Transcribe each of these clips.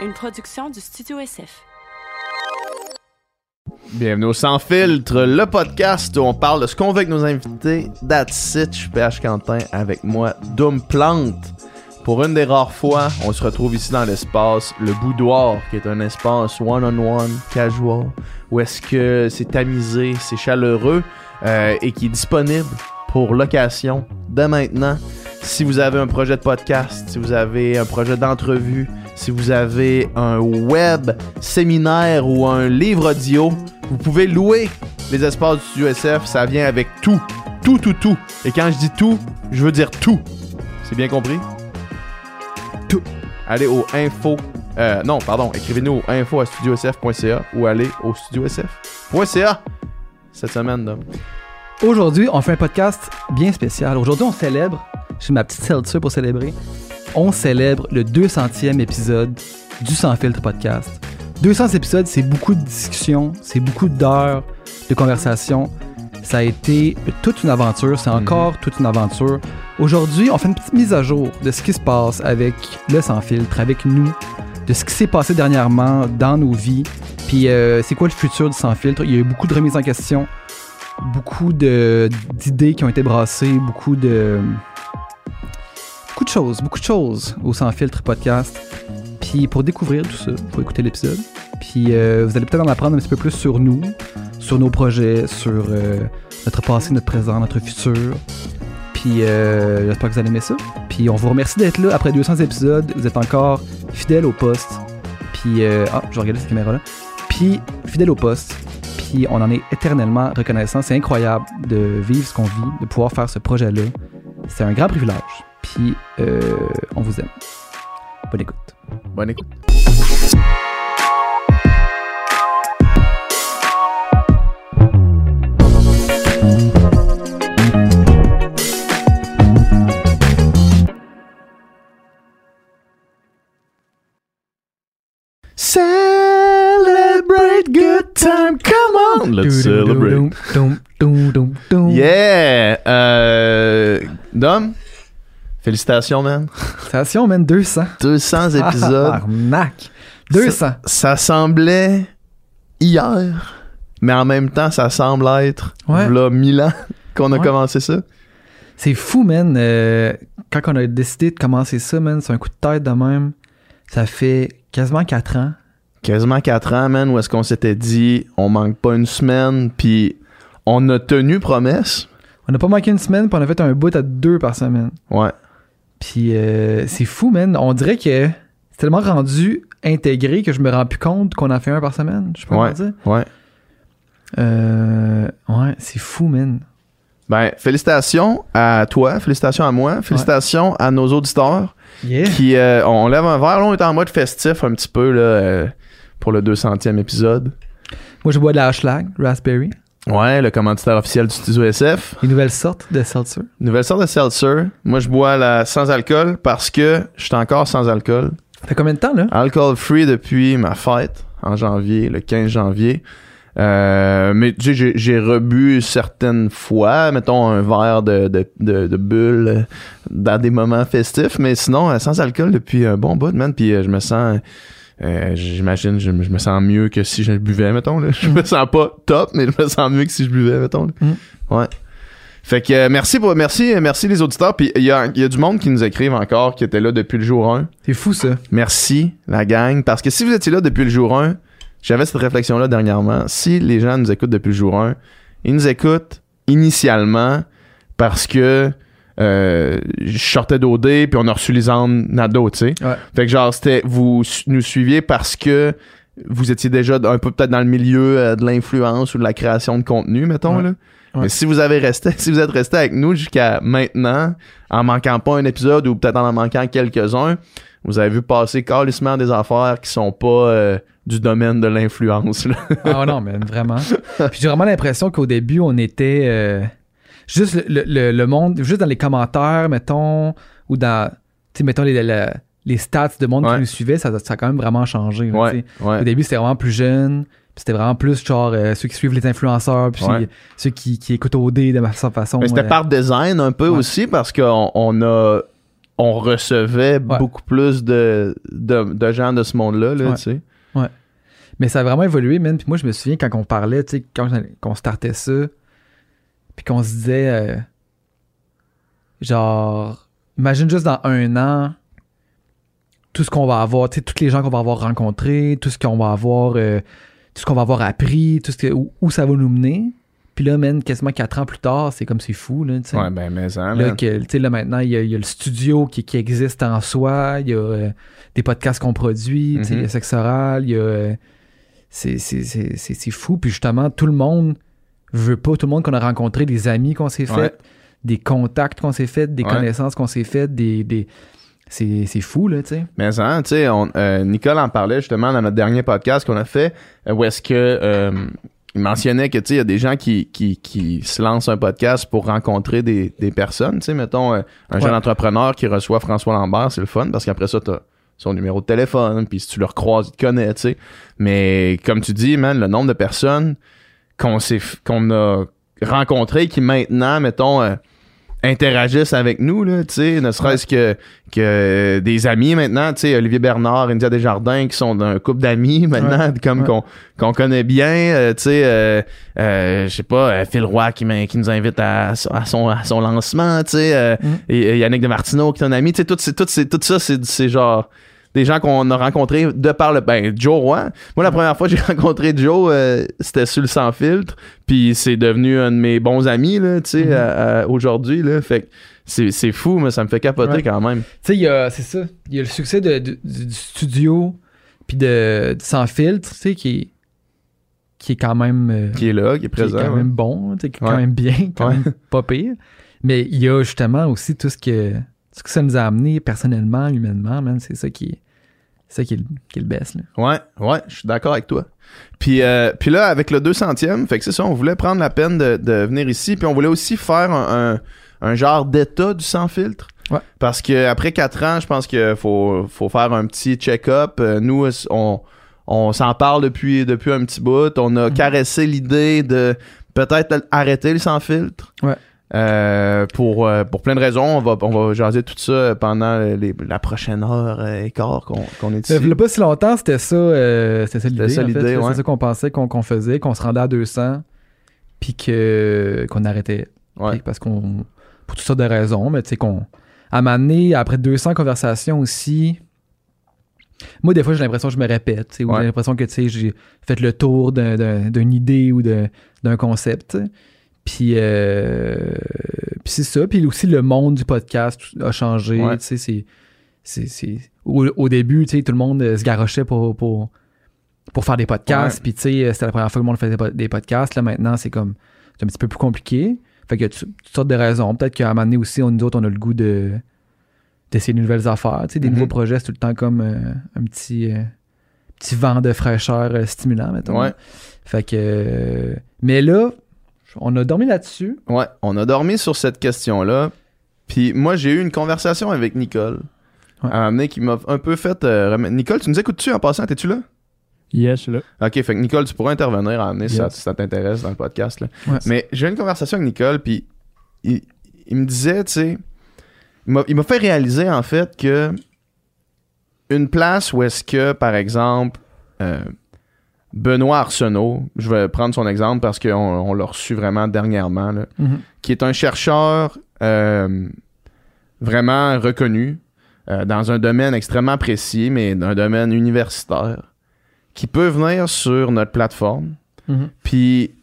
une production du Studio SF. Bienvenue au Sans Filtre, le podcast où on parle de ce qu'on veut avec nos invités. That's it, je suis PH Quentin avec moi, Doom Plante. Pour une des rares fois, on se retrouve ici dans l'espace Le Boudoir, qui est un espace one-on-one, casual, où est-ce que c'est tamisé, c'est chaleureux euh, et qui est disponible pour location dès maintenant. Si vous avez un projet de podcast, si vous avez un projet d'entrevue, si vous avez un web séminaire ou un livre audio, vous pouvez louer les espaces du Studio SF. Ça vient avec tout. Tout, tout, tout. Et quand je dis tout, je veux dire tout. C'est bien compris? Tout. Allez au info. Euh, non, pardon. Écrivez-nous au info à studiosf.ca ou allez au studiosf.ca cette semaine. Aujourd'hui, on fait un podcast bien spécial. Aujourd'hui, on célèbre, j'ai ma petite seltzer pour célébrer, on célèbre le 200e épisode du Sans Filtre podcast. 200 épisodes, c'est beaucoup de discussions, c'est beaucoup d'heures de conversation. Ça a été toute une aventure, c'est encore toute une aventure. Aujourd'hui, on fait une petite mise à jour de ce qui se passe avec le Sans Filtre, avec nous, de ce qui s'est passé dernièrement dans nos vies. Puis euh, c'est quoi le futur du Sans Filtre? Il y a eu beaucoup de remises en question, beaucoup d'idées qui ont été brassées, beaucoup de beaucoup de choses, beaucoup de choses au Sans Filtre podcast. Puis pour découvrir tout ça, faut écouter l'épisode. Puis euh, vous allez peut-être en apprendre un petit peu plus sur nous, sur nos projets, sur euh, notre passé, notre présent, notre futur. Puis euh, j'espère que vous allez aimer ça. Puis on vous remercie d'être là après 200 épisodes. Vous êtes encore fidèles au poste. Puis ah, je regarder cette caméra là. Puis fidèles au poste. Puis on en est éternellement reconnaissant. C'est incroyable de vivre ce qu'on vit, de pouvoir faire ce projet-là. C'est un grand privilège. Puis euh, on vous aime. Bonne écoute. Bonne écoute. Celebrate good time, come on! Let's celebrate. Yeah! Euh, Dom, félicitations, man. Station, man, 200. 200 épisodes. Arnaque. 200. ça semblait hier, mais en même temps, ça semble être Ouais. là 1000 ans qu'on a Ouais. commencé ça. C'est fou, man. Euh, quand on a décidé de commencer ça, man, c'est un coup de tête de même. Ça fait quasiment 4 ans. Quasiment 4 ans, man, où est-ce qu'on s'était dit, on manque pas une semaine, puis on a tenu promesse. On n'a pas manqué une semaine, puis on a fait un bout à deux par semaine. Ouais. Puis euh, c'est fou, man. On dirait que c'est tellement rendu intégré que je me rends plus compte qu'on en fait un par semaine. Je sais pas Ouais. comment dire. Ouais. Euh, ouais, c'est fou, man. Ben, félicitations à toi, félicitations à moi, félicitations à nos auditeurs Yeah. qui, euh, on lève un verre, là, on est en mode festif un petit peu, là, euh, pour le 200e épisode. Moi, je bois de la Ashlag, Raspberry. Ouais, le commanditaire officiel du Studio SF. Une nouvelle sorte de seltzer? Nouvelle sorte de seltzer. Moi, je bois la sans alcool parce que je suis encore sans alcool. Ça fait combien de temps, là? Alcool free depuis ma fête en janvier, le 15 janvier. Euh, mais tu sais, j'ai- j'ai rebu certaines fois, mettons un verre de, de, de, de bulle dans des moments festifs, mais sinon, euh, sans alcool depuis un bon bout, man. Puis euh, je me sens, euh, j'imagine, je, me- je me sens mieux que si je buvais, mettons. Là. Je me sens pas top, mais je me sens mieux que si je buvais, mettons. là. Mm. Ouais. Fait que euh, merci pour merci merci les auditeurs puis il y a, y a du monde qui nous écrivent encore qui était là depuis le jour 1 C'est fou, ça. Merci, la gang. Parce que si vous étiez là depuis le jour 1, j'avais cette réflexion-là dernièrement. Si les gens nous écoutent depuis le jour 1, ils nous écoutent initialement parce que euh, je sortais d'OD puis on a reçu Lisande Nado, tu sais. Ouais. Fait que genre, c'était, vous nous suiviez parce que vous étiez déjà un peu peut-être dans le milieu euh, de l'influence ou de la création de contenu, mettons, Ouais. là. Ouais. Mais si vous avez resté, si vous êtes resté avec nous jusqu'à maintenant, en manquant pas un épisode ou peut-être en en manquant quelques-uns, vous avez vu passer calissement des affaires qui sont pas euh, du domaine de l'influence. là. Ah non, mais vraiment. Puis j'ai vraiment l'impression qu'au début, on était euh, juste le, le- le- monde, juste dans les commentaires, mettons, ou dans, tu mettons les, les, les stats de monde Ouais. qui nous suivait, ça, ça a quand même vraiment changé. là, ouais, ouais. Au début, c'était vraiment plus jeune. puis C'était vraiment plus genre euh, ceux qui suivent les influenceurs, puis Ouais. ceux qui, qui écoutent OD de ma fa- façon. Mais c'était euh, par design un peu ouais. aussi parce qu'on on a on recevait Ouais. beaucoup plus de, de, de gens de ce monde-là, là, Ouais. tu sais. Mais ça a vraiment évolué, man. Puis moi, je me souviens quand on parlait, tu sais, quand on startait ça, puis qu'on se disait, euh, genre, imagine juste dans un an, tout ce qu'on va avoir, tu sais, toutes les gens qu'on va avoir rencontrés, tout ce qu'on va avoir, euh, tout ce qu'on va avoir appris, tout ce que, où, où ça va nous mener. Puis là, man, quasiment quatre ans plus tard, c'est comme c'est fou, là, tu sais. Ouais, ben, mais ça, Là, que, tu sais, là, maintenant, il y, a, il y a le studio qui, qui existe en soi, il y a euh, des podcasts qu'on produit, tu sais, il y a Mhm. Sexe Oral, il y a. c'est- c'est c'est- c'est- c'est fou. Puis justement, tout le monde veut pas, tout le monde qu'on a rencontré, des amis qu'on s'est Ouais. fait, des contacts qu'on s'est fait, des Ouais. connaissances qu'on s'est fait, des. des c'est c'est fou, là, tu sais. Mais ça, tu sais, euh, Nicole en parlait justement dans notre dernier podcast qu'on a fait, euh, où est-ce que euh, il mentionnait que tu sais, il y a des gens qui, qui, qui se lancent un podcast pour rencontrer des, des personnes. Tu sais, mettons euh, un jeune entrepreneur qui reçoit François Lambert, c'est le fun parce qu'après ça, t'as son numéro de téléphone, puis si tu le recroises, il te connaît, tu sais. Mais comme tu dis, man, le nombre de personnes qu'on qu'on a rencontrées qui maintenant, mettons, euh, interagissent avec nous, là, tu sais, ne serait-ce que, que des amis maintenant, tu sais, Olivier Bernard, India Desjardins, qui sont un couple d'amis maintenant, comme Ouais. qu'on qu'on connaît bien, euh, tu sais, euh, euh, je sais pas, euh, Phil Roy qui, qui nous invite à, à son, à son lancement, tu sais, euh, Mm. et, et Yannick de Martineau qui est un ami, tu sais, tout, c'est- tout, c'est- tout ça, c'est c'est genre des gens qu'on a rencontrés de par le ben Joe Roy. Moi la première fois que j'ai rencontré Joe, euh, c'était sur le sans filtre, puis c'est devenu un de mes bons amis là, tu sais, Mhm. aujourd'hui là, fait que c'est c'est fou, mais ça me fait capoter Ouais. quand même. Tu sais, il y a- c'est ça. Il y a le succès de- de- du, du studio, puis de, de Sans filtre, tu sais, qui est, qui est quand même. euh, Qui est là, qui est qui est présent. quand ouais. même bon, tu sais, qui est Ouais. quand même bien, quand Ouais. même pas pire. Mais il y a justement aussi tout ce que, ce que ça nous a amené personnellement, humainement, man, c'est ça qui est, c'est ça qui est, le- qui est le best. Là. Ouais, ouais, je suis d'accord avec toi. Puis, euh, puis là, avec le 200e, fait que c'est ça, on voulait prendre la peine de, de venir ici, puis on voulait aussi faire un, un, un genre d'état du sans filtre. Ouais. Parce que après quatre ans, je pense qu'il faut, faut faire un petit check-up. Euh, Nous, on, on s'en parle depuis, depuis un petit bout. On a Mhm. caressé l'idée de peut-être arrêter le sans filtre. Ouais. Euh, pour, euh, pour plein de raisons, on va, on va jaser tout ça pendant les- la prochaine heure et quart qu'on qu'on est Ça ici. pas si longtemps, c'était ça, euh, c'était ça l'idée. en fait. ouais. ça qu'on pensait qu'on faisait, qu'on se rendait à 200, puis qu'on arrêtait. Ouais. Parce qu'on. Pour toutes sortes de raisons, mais tu sais qu'on. À m'amener, après 200 conversations aussi. Moi, des fois, j'ai l'impression que je me répète, ou Ouais. j'ai l'impression que tu sais, j'ai fait le tour d'un- d'un- d'une idée ou d'un concept. Puis, euh, puis c'est ça. Puis aussi, le monde du podcast a changé. Ouais. Tu sais, c'est. c'est- c'est- Au, au début, tu sais, tout le monde euh, se garochait pour, pour, pour faire des podcasts. Ouais. Puis, tu sais, c'était la première fois que le monde faisait des podcasts. Là, maintenant, c'est comme. C'est un petit peu plus compliqué. Fait qu'il y a tu- toutes sortes de raisons. Peut-être qu'à un moment donné aussi, on, nous autres, on a le goût de d'essayer de nouvelles affaires. Tu sais, des Mhm. nouveaux projets, c'est tout le temps comme euh, un petit, euh, petit vent de fraîcheur euh, stimulant, mettons. Ouais. Fait que. euh, mais là, on a dormi là-dessus. Ouais, on a dormi sur cette question-là. Puis moi, j'ai eu une conversation avec Nicole. Ouais. À un moment donné, qui m'a un peu fait. euh, remettre- Nicole, tu nous écoutes-tu en passant? T'es-tu là? Yes, je suis là. Ok, fait que Nicole, tu pourrais intervenir à un moment donné si ça, Yes. si ça t'intéresse dans le podcast. Là. Ouais. Mais j'ai eu une conversation avec Nicole, puis il, il me disait, tu sais, il m'a- il m'a fait réaliser en fait que une place où est-ce que, par exemple, euh, Benoît Arsenault, je vais prendre son exemple parce qu'on on l'a reçu vraiment dernièrement, là, qui est un chercheur euh, vraiment reconnu euh, dans un domaine extrêmement précis, mais d'un domaine universitaire, qui peut venir sur notre plateforme, Mhm. puis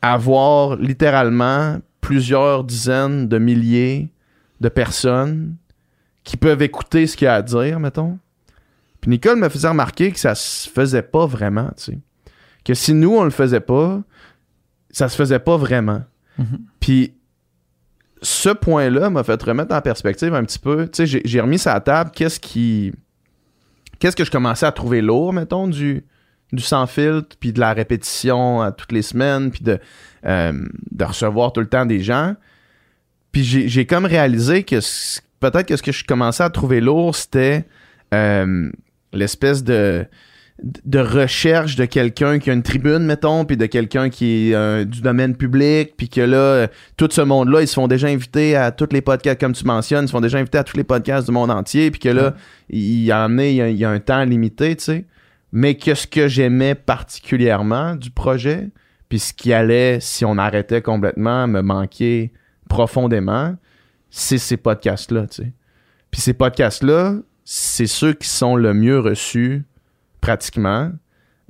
avoir littéralement plusieurs dizaines de milliers de personnes qui peuvent écouter ce qu'il a à dire, mettons. Puis Nicole me faisait remarquer que ça se faisait pas vraiment, tu sais. Que si nous, on le faisait pas, ça se faisait pas vraiment. Mhm. Puis ce point-là m'a fait remettre en perspective un petit peu. Tu sais, j'ai- remis ça à table. Qu'est-ce qui. Qu'est-ce que je commençais à trouver lourd, mettons, du, du sans filtre, puis de la répétition à toutes les semaines, puis de, euh, de recevoir tout le temps des gens. Puis j'ai comme réalisé que peut-être que ce que je commençais à trouver lourd, c'était euh, l'espèce de de recherche de quelqu'un qui a une tribune, mettons, puis de quelqu'un qui est euh, du domaine public, puis que là, euh, tout ce monde-là, ils se font déjà invités à tous les podcasts, comme tu mentionnes, ils se font déjà invités à tous les podcasts du monde entier, puis que là, il y a amené, il y a, il y a un temps limité, tu sais. Mais que ce que j'aimais particulièrement du projet, puis ce qui allait, si on arrêtait complètement, me manquer profondément, c'est ces podcasts-là, tu sais. Puis ces podcasts-là, c'est ceux qui sont le mieux reçus pratiquement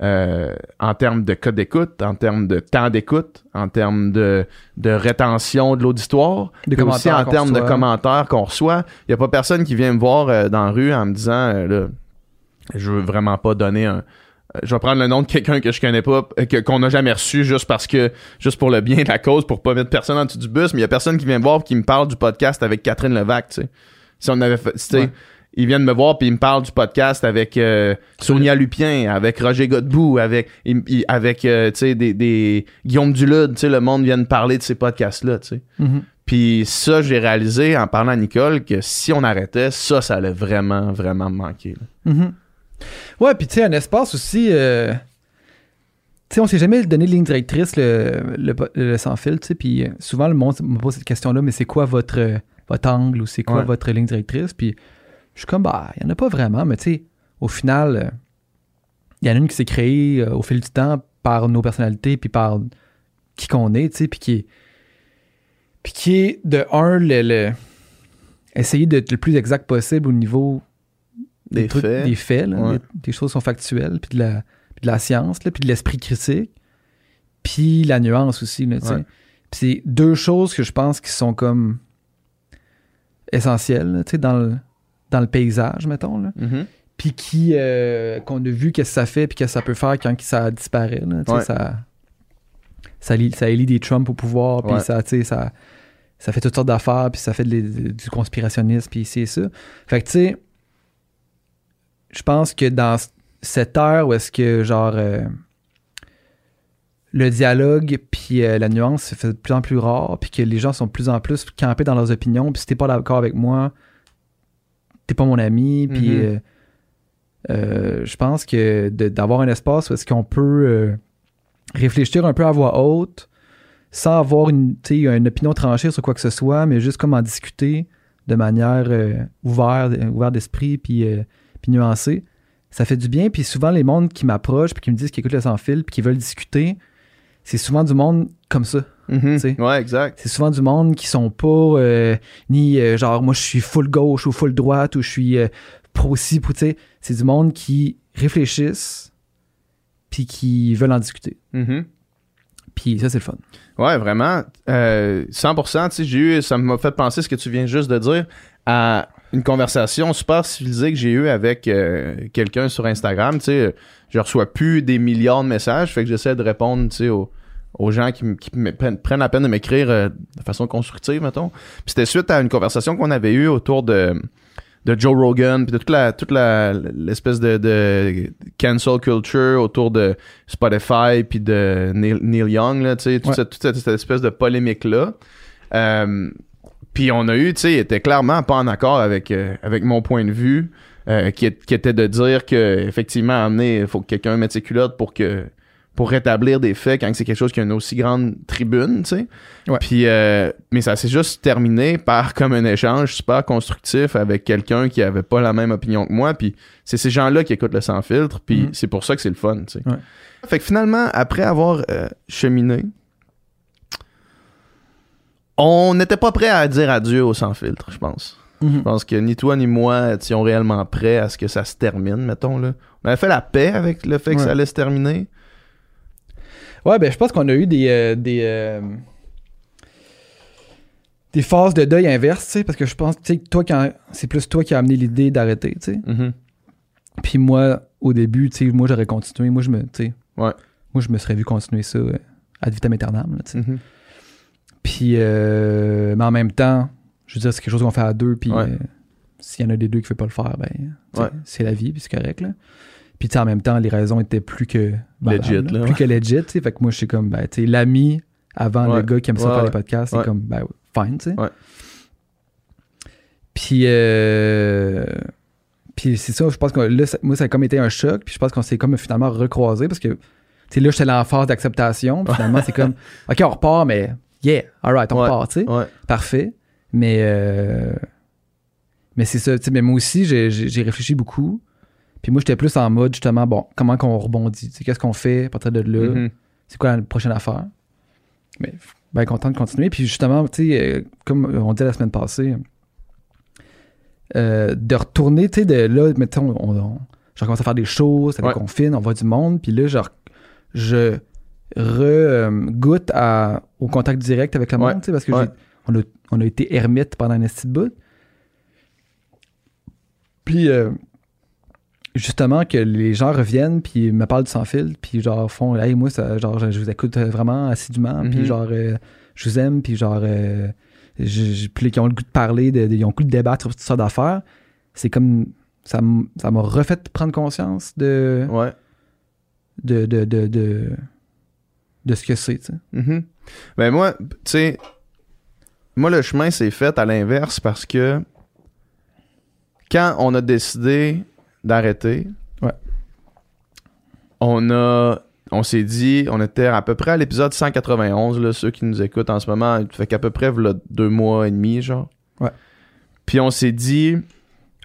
euh, en termes de code d'écoute, en termes de temps d'écoute, en termes de, de rétention de l'auditoire, puis aussi en termes de commentaires qu'on reçoit. Il n'y a pas personne qui vient me voir euh, dans la rue en me disant euh, là, je veux vraiment pas donner un. Je vais prendre le nom de quelqu'un que je connais pas, que- qu'on n'a jamais reçu juste parce que, juste pour le bien de la cause, pour pas mettre personne en dessous du bus, mais il y a personne qui vient me voir et qui me parle du podcast avec Catherine Levac, tu sais. Si on avait fait, tu sais, Ouais. Ils viennent me voir puis ils me parlent du podcast avec euh, Sonia Lupien, avec Roger Godbout, avec il- il- avec euh, tu sais des, des Guillaume Dulude, tu sais le monde vient de parler de ces podcasts là, tu sais. Mhm. Puis ça j'ai réalisé en parlant à Nicole que si on arrêtait, ça ça allait vraiment vraiment me manquer. Mhm. Ouais, puis tu sais, un espace aussi. euh, Tu sais, on s'est jamais donné de ligne directrice, le, le, le sans fil, tu sais. Puis euh, souvent, le monde me pose cette question-là, mais c'est quoi votre, votre angle ou c'est quoi Ouais. votre ligne directrice? Puis je suis comme, bah, il n'y en a pas vraiment, mais tu sais, au final, euh, il y en a une qui s'est créée euh, au fil du temps par nos personnalités, puis par qui qu'on est, tu sais, puis qui est. Puis qui est, de un, le, le- essayer d'être le plus exact possible au niveau Des trucs- faits. des faits, là, Ouais. des, des choses qui sont factuelles, puis de la, puis de la science, là, puis de l'esprit critique, puis la nuance aussi. Là, tu sais. Puis c'est deux choses que je pense qui sont comme essentielles tu sais, dans, le, dans le paysage, mettons. Là. Mhm. Puis qui, euh, qu'on a vu qu'est-ce que ça fait, puis qu'est-ce que ça peut faire quand ça disparaît. Là, Ouais. ça, ça, lie- ça élit des Trump au pouvoir, puis Ouais. ça, ça, ça fait toutes sortes d'affaires, puis ça fait de du conspirationnisme, puis c'est ça. Fait que, tu sais, je pense que dans cette ère où est-ce que, genre, euh, le dialogue puis euh, la nuance se fait de plus en plus rare, puis que les gens sont de plus en plus campés dans leurs opinions, puis si t'es pas d'accord avec moi, t'es pas mon ami, puis Mhm. euh, euh, je pense que d'avoir un espace où est-ce qu'on peut euh, réfléchir un peu à voix haute, sans avoir une, opinion tranchée sur quoi que ce soit, mais juste comme en discuter de manière ouverte, ouverte d'esprit puis, puis nuancée. Ça fait du bien. Puis souvent, les mondes qui m'approchent puis qui me disent qu'ils écoutent le sans fil puis qui veulent discuter, c'est souvent du monde comme ça. Mhm. Ouais, exact. C'est souvent du monde qui sont pas euh, ni euh, genre moi je suis full gauche ou full droite ou je suis euh, pro ci, pro tu sais. C'est du monde qui réfléchissent puis qui veulent en discuter. Mhm. Puis ça, c'est le fun. Ouais, vraiment. Euh, 100%, tu sais, j'ai eu, ça m'a fait penser ce que tu viens juste de dire à une conversation super civilisée que j'ai eue avec quelqu'un sur Instagram. Tu sais, je reçois plus des milliards de messages, fait que j'essaie de répondre, tu sais, aux, aux gens qui, qui me prennent, la peine de m'écrire euh, de façon constructive, mettons. Puis c'était suite à une conversation qu'on avait eue autour de de Joe Rogan, puis de toute la toute la l'espèce de, de cancel culture autour de Spotify puis de Neil, Neil Young là, tu sais, toute, Ouais. cette, toute cette- cette espèce de polémique là. puis on a eu, tu sais, il était clairement pas en accord avec euh, avec mon point de vue, euh, qui, qui était de dire que effectivement, donné, il faut que quelqu'un mette ses culottes pour que pour rétablir des faits quand c'est quelque chose qui a une aussi grande tribune, tu sais. Ouais. Puis, euh, mais ça s'est juste terminé par comme un échange super constructif avec quelqu'un qui avait pas la même opinion que moi. Puis c'est ces gens-là qui écoutent le sans filtre. Puis Mhm. c'est pour ça que c'est le fun, tu sais. Ouais. Fait que finalement, après avoir euh, cheminé, on n'était pas prêt à dire adieu au sans filtre, je pense. Je pense que ni toi ni moi étions réellement prêts à ce que ça se termine, mettons. Là. On avait fait la paix avec le fait que Ouais. ça allait se terminer. Ouais, ben je pense qu'on a eu des euh, des euh, des phases de deuil inverse, tu sais, parce que je pense, tu sais, que toi quand c'est plus toi qui as amené l'idée d'arrêter, tu sais. Mhm. Puis moi, au début, tu sais, moi j'aurais continué, moi je me, tu sais, Ouais. moi je me serais vu continuer ça euh, ad vitam aeternam, tu sais. Mhm. Puis, euh, mais en même temps, je veux dire, c'est quelque chose qu'on fait à deux, puis Ouais. euh, s'il y en a des deux qui ne veut pas le faire, ben, Ouais. c'est la vie, puis c'est correct, là. Puis, en même temps, les raisons étaient plus que Legit, là, plus ouais. que legit, tu. Fait que moi, je suis comme, ben, tu l'ami avant Ouais. le gars qui aime ça faire les podcasts, c'est comme, ben, fine, tu sais. Ouais. Puis, euh, Puis c'est ça, je pense que là, ça- moi, ça a comme été un choc. Puis je pense qu'on s'est comme finalement recroisé parce que, tu sais, là, j'étais la phase d'acceptation. Puis finalement, c'est comme, OK, on repart, mais yeah, alright, on Ouais. repart, tu sais. Ouais. Parfait. Mais, euh, mais c'est ça, tu sais, mais moi aussi, j'ai réfléchi beaucoup. Puis moi, j'étais plus en mode, justement, bon, comment qu'on rebondit? Qu'est-ce qu'on fait à partir de là? Mhm. C'est quoi la prochaine affaire? Mais bien content de continuer. Puis justement, tu sais, euh, comme on dit la semaine passée, euh, de retourner, tu sais, de là, mettons, on, on, je recommence à faire des choses, ça Ouais. confine, on voit du monde, puis là, genre, je re-goûte à, au contact direct avec le Ouais. monde, tu sais, parce que Ouais. on, a, on a été ermite pendant un de bout. Puis, euh, justement, que les gens reviennent, puis me parlent du sans-fil, puis genre font, hey, moi, ça, genre, je, vous écoute vraiment assidûment, Mhm. puis genre, euh, je vous aime, puis genre, euh, je- puis qui ont le goût de parler, de, de- ils ont le goût de débattre sur toutes sortes d'affaires. C'est comme, ça ça m'a refait prendre conscience de, Ouais. de, de, de, de, de ce que c'est, tu sais. Mhm. Ben moi, tu sais, moi le chemin s'est fait à l'inverse parce que quand on a décidé d'arrêter, Ouais. on a, on s'est dit, on était à peu près à l'épisode 191 là, ceux qui nous écoutent en ce moment, fait qu'à peu près voilà, deux mois et demi genre. Ouais. Puis on s'est dit,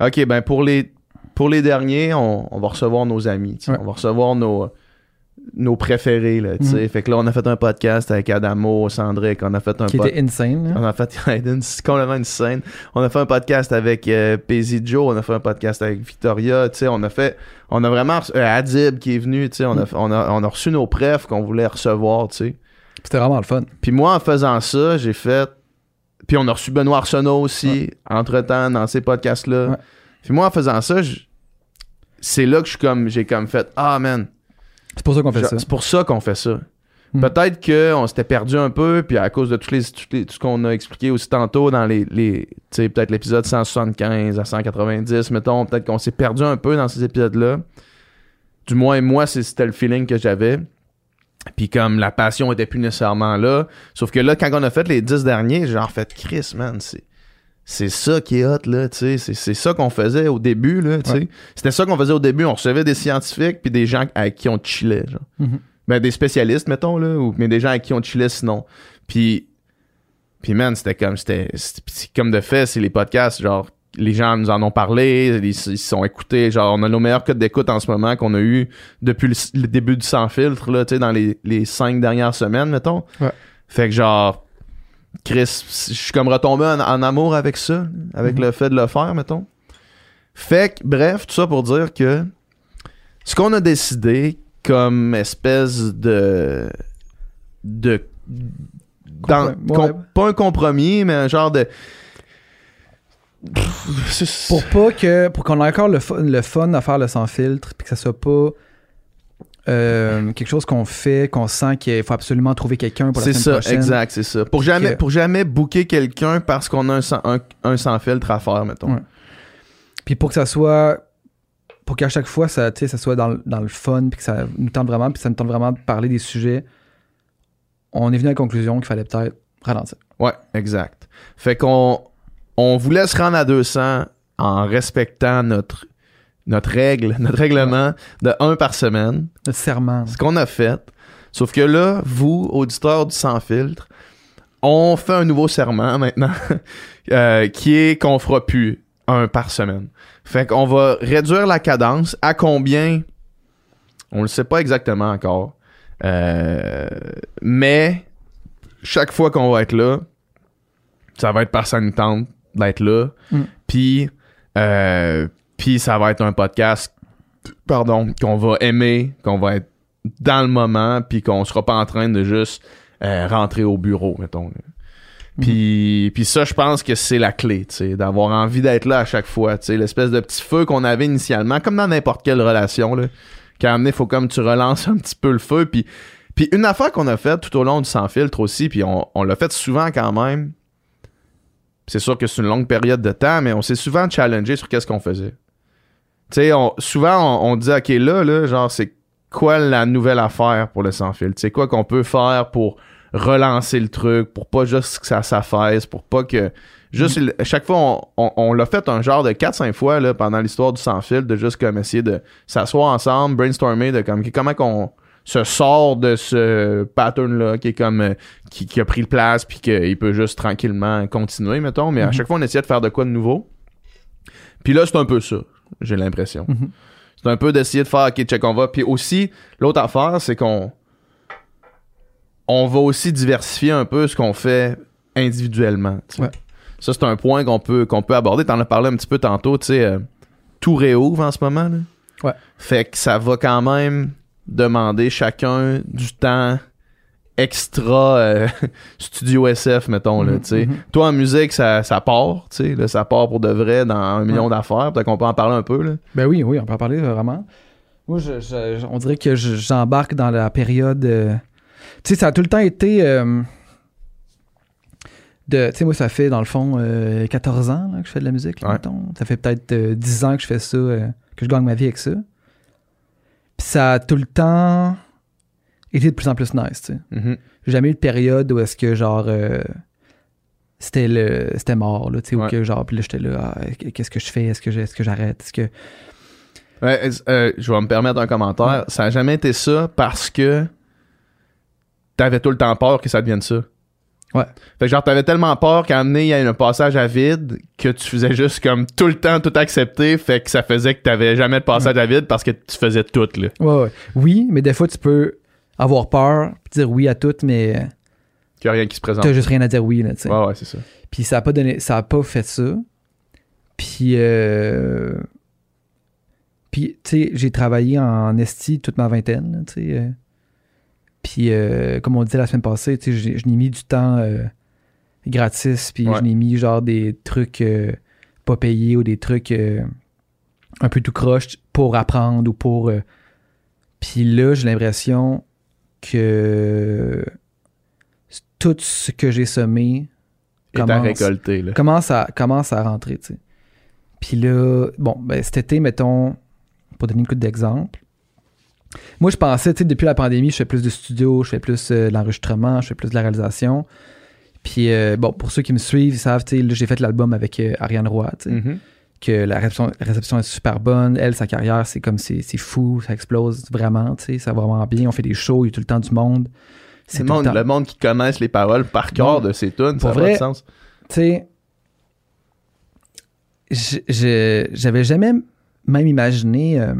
ok ben pour les pour les derniers, on, on va recevoir nos amis. Ouais. on va recevoir nos nos préférés là, tu sais. Mhm. Fait que là on a fait un podcast avec Adamo, Sandrick, on a fait un Qui était insane, là. on a fait complètement une scène. On a fait un podcast avec euh, Paisy Joe, on a fait un podcast avec Victoria, tu sais, on a fait on a vraiment euh, Adib qui est venu, tu sais, on a, on a on a reçu nos prefs qu'on voulait recevoir, tu sais. C'était vraiment le fun. Puis moi en faisant ça, j'ai fait puis on a reçu Benoît Arsenault aussi entre-temps dans ces podcasts là. Ouais. Puis moi en faisant ça, je- c'est là que je suis comme j'ai comme fait ah man, C'est pour ça qu'on fait Genre, ça. C'est pour ça qu'on fait ça. Hmm. Peut-être qu'on s'était perdu un peu, puis à cause de les, tout ce qu'on a expliqué aussi tantôt dans les. les tu sais, peut-être l'épisode 175 à 190, mettons, peut-être qu'on s'est perdu un peu dans ces épisodes-là. Du moins, moi, c'était le feeling que j'avais. Puis comme la passion était plus nécessairement là. Sauf que là, quand on a fait les 10 derniers, j'ai genre fait Chris, man, c'est. C'est ça qui est hot, là, tu sais. C'est, ça qu'on faisait au début, là, tu sais. Ouais. C'était ça qu'on faisait au début. On recevait des scientifiques puis des gens avec qui on chillait, genre. Mhm. Ben, des spécialistes, mettons, là, ou, mais des gens avec qui on chillait sinon. Puis, puis man, c'était comme, c'était, comme de fait, c'est les podcasts, genre, les gens nous en ont parlé, ils ils se sont écoutés, genre, on a nos meilleurs codes d'écoute en ce moment qu'on a eu depuis le, le début du Sans Filtre, là, tu sais, dans les, les cinq dernières semaines, mettons. Ouais. Fait que genre, Chris, je suis comme retombé en, en amour avec ça, avec Mhm. le fait de le faire, mettons. Fait que, bref, tout ça pour dire que ce qu'on a décidé comme espèce de. de. dans- com- pas un compromis, mais un genre de. Pour pas que. Pour qu'on ait encore le fun, le fun à faire le sans filtre, puis que ça soit pas. Euh, quelque chose qu'on fait, qu'on sent qu'il faut absolument trouver quelqu'un pour la C'est semaine ça, prochaine. exact, c'est ça. Pour jamais, que- pour jamais booker quelqu'un parce qu'on a un sans, un, un sans filtre à faire, mettons. Ouais. Puis pour que ça soit. Pour qu'à chaque fois, ça, ça soit dans, le- dans le fun, puis que ça nous tente vraiment, puis ça nous tente vraiment de parler des sujets, on est venu à la conclusion qu'il fallait peut-être ralentir. Ouais, exact. Fait qu'on on voulait se rendre à 200 en respectant notre notre règle, notre règlement de un par semaine. Notre serment. Ce qu'on a fait. Sauf que là, vous, auditeurs du Sans Filtre, on fait un nouveau serment maintenant euh, qui est qu'on fera plus un par semaine. Fait qu'on va réduire la cadence à combien? On le sait pas exactement encore. Euh, mais chaque fois qu'on va être là, ça va être nous tente d'être là. Mm. Puis euh, puis ça va être un podcast pardon, qu'on va aimer, qu'on va être dans le moment, puis qu'on sera pas en train de juste euh, rentrer au bureau, mettons. là. Puis, puis ça, je pense que c'est la clé, tu sais, d'avoir envie d'être là à chaque fois, tu sais, l'espèce de petit feu qu'on avait initialement, comme dans n'importe quelle relation, là. Qu'à donné, faut comme tu relances un petit peu le feu, puis, puis une affaire qu'on a faite tout au long du sans filtre aussi, puis on, on l'a fait souvent quand même. C'est sûr que c'est une longue période de temps, mais on s'est souvent challengé sur qu'est-ce qu'on faisait. Tu sais, on- souvent, on, on dit, OK, là, là, genre, c'est quoi la nouvelle affaire pour le sans filtre? C'est quoi qu'on peut faire pour relancer le truc, pour pas juste que ça s'affaisse, pour pas que. Juste, Mm. chaque fois, on, on- on l'a fait un genre de 4-5 fois là, pendant l'histoire du sans fil, de juste comme essayer de s'asseoir ensemble, brainstormer, de comme comment qu'on se sort de ce pattern-là qui est comme euh, qui, qui a pris le place puis qu'il peut juste tranquillement continuer, mettons. Mais à Mhm. chaque fois, on essayait de faire de quoi de nouveau. Puis là, c'est un peu ça, j'ai l'impression. Mhm. C'est un peu d'essayer de faire OK, check, on va. Puis aussi, l'autre affaire, c'est qu'on on va aussi diversifier un peu ce qu'on fait individuellement. Ouais. Ça, c'est un point qu'on peut, qu'on peut aborder. T'en as parlé un petit peu tantôt, tu sais. euh, tout réouvre en ce moment. Là. Ouais. Fait que ça va quand même demander chacun du temps extra euh, studio SF, mettons. Là, Mhm, mhm. Toi, en musique, ça, ça part. là, ça part pour de vrai dans un million d'affaires. Peut-être qu'on peut en parler un peu. Là. Ben oui, oui, on peut en parler euh, vraiment. Moi, je- je- je- on dirait que je- j'embarque dans la période. euh, Tu sais, ça a tout le temps été. euh, de, tu sais, moi, ça fait dans le fond euh, 14 ans là, que je fais de la musique. Ouais. mettons. Ça fait peut-être euh, 10 ans que je fais ça, que je gagne ma vie avec ça. Puis ça a tout le temps été de plus en plus nice. tu sais. Mhm. J'ai jamais eu de période où est-ce que genre euh, c'était le c'était mort là, tu sais, ou Ouais. que genre puis là j'étais là ah, qu'est-ce que je fais, est-ce que j'arrête, est-ce que Ouais, euh, je vais me permettre un commentaire. Ça a jamais été ça parce que t'avais tout le temps peur que ça devienne ça. Ouais. Fait que genre, t'avais tellement peur qu'à donné, il y a un passage à vide que tu faisais juste comme tout le temps tout accepter. Fait que ça faisait que t'avais jamais de passage à vide parce que tu faisais tout, là. Ouais, ouais. Oui, mais des fois, tu peux avoir peur, puis dire oui à tout, mais Qu'il y a rien qui se présente. t'as juste rien à dire oui, là, tu sais. Ouais, ouais, c'est ça. Puis ça a pas donné, ça a pas fait ça. Puis, euh, puis tu sais, j'ai travaillé en esti toute ma vingtaine, tu sais. euh. Puis, euh, comme on disait la semaine passée, tu sais, je n'ai mis du temps euh, gratis, puis Ouais. je n'ai mis genre des trucs euh, pas payés ou des trucs euh, un peu tout croche pour apprendre ou pour. euh, Puis là, j'ai l'impression que tout ce que j'ai semé t'as récolté, là. commence à, commence à rentrer. Puis là, bon, ben cet été, mettons, pour donner une coup d'exemple, moi, je pensais, tu sais, depuis la pandémie, je fais plus de studio, je fais plus euh, de l'enregistrement, je fais plus de la réalisation. Puis, euh, bon, pour ceux qui me suivent, ils savent, tu sais, là, j'ai fait l'album avec euh, Ariane Roy, tu sais, Mhm. Que la réception, réception est super bonne. Elle, sa carrière, c'est comme, c'est c'est fou, ça explose vraiment, tu sais, ça va vraiment bien. On fait des shows, il y a tout le temps du monde. C'est le le monde, temps. le monde qui connaisse les paroles par cœur de ces tunes, ça Pour a pas vrai, de sens. tu sais, je- je- j'avais jamais même imaginé euh,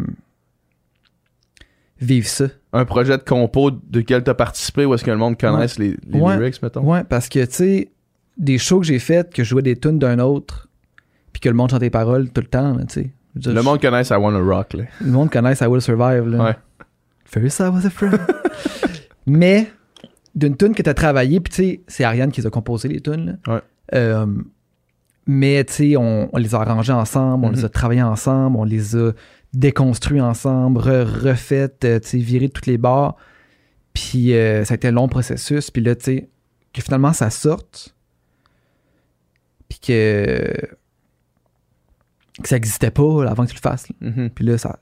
vivre ça. Un projet de compo duquel t'as participé où est-ce que le monde connaisse les, les Ouais. lyrics, mettons? Ouais, parce que, tu sais, des shows que j'ai faits, que je jouais des tunes d'un autre, puis que le monde chante les paroles tout le temps, tu sais. Le je- monde connaisse I Wanna Rock, là. le monde connaisse I Will Survive. Là. Ouais. First I was a friend. Mais d'une tune que tu as travaillé, puis tu sais, c'est Ariane qui les a composé les tunes. là. Ouais. Euh, mais tu sais, on, on les a arrangés ensemble, on les a travaillés ensemble, on les a déconstruits ensemble, re- refaites, euh, tu sais, virés de toutes les barres. Puis euh, ça a été un long processus. Puis là, tu sais, que finalement ça sorte. Puis que, que ça n'existait pas avant que tu le fasses. là. Mhm. Puis là, ça,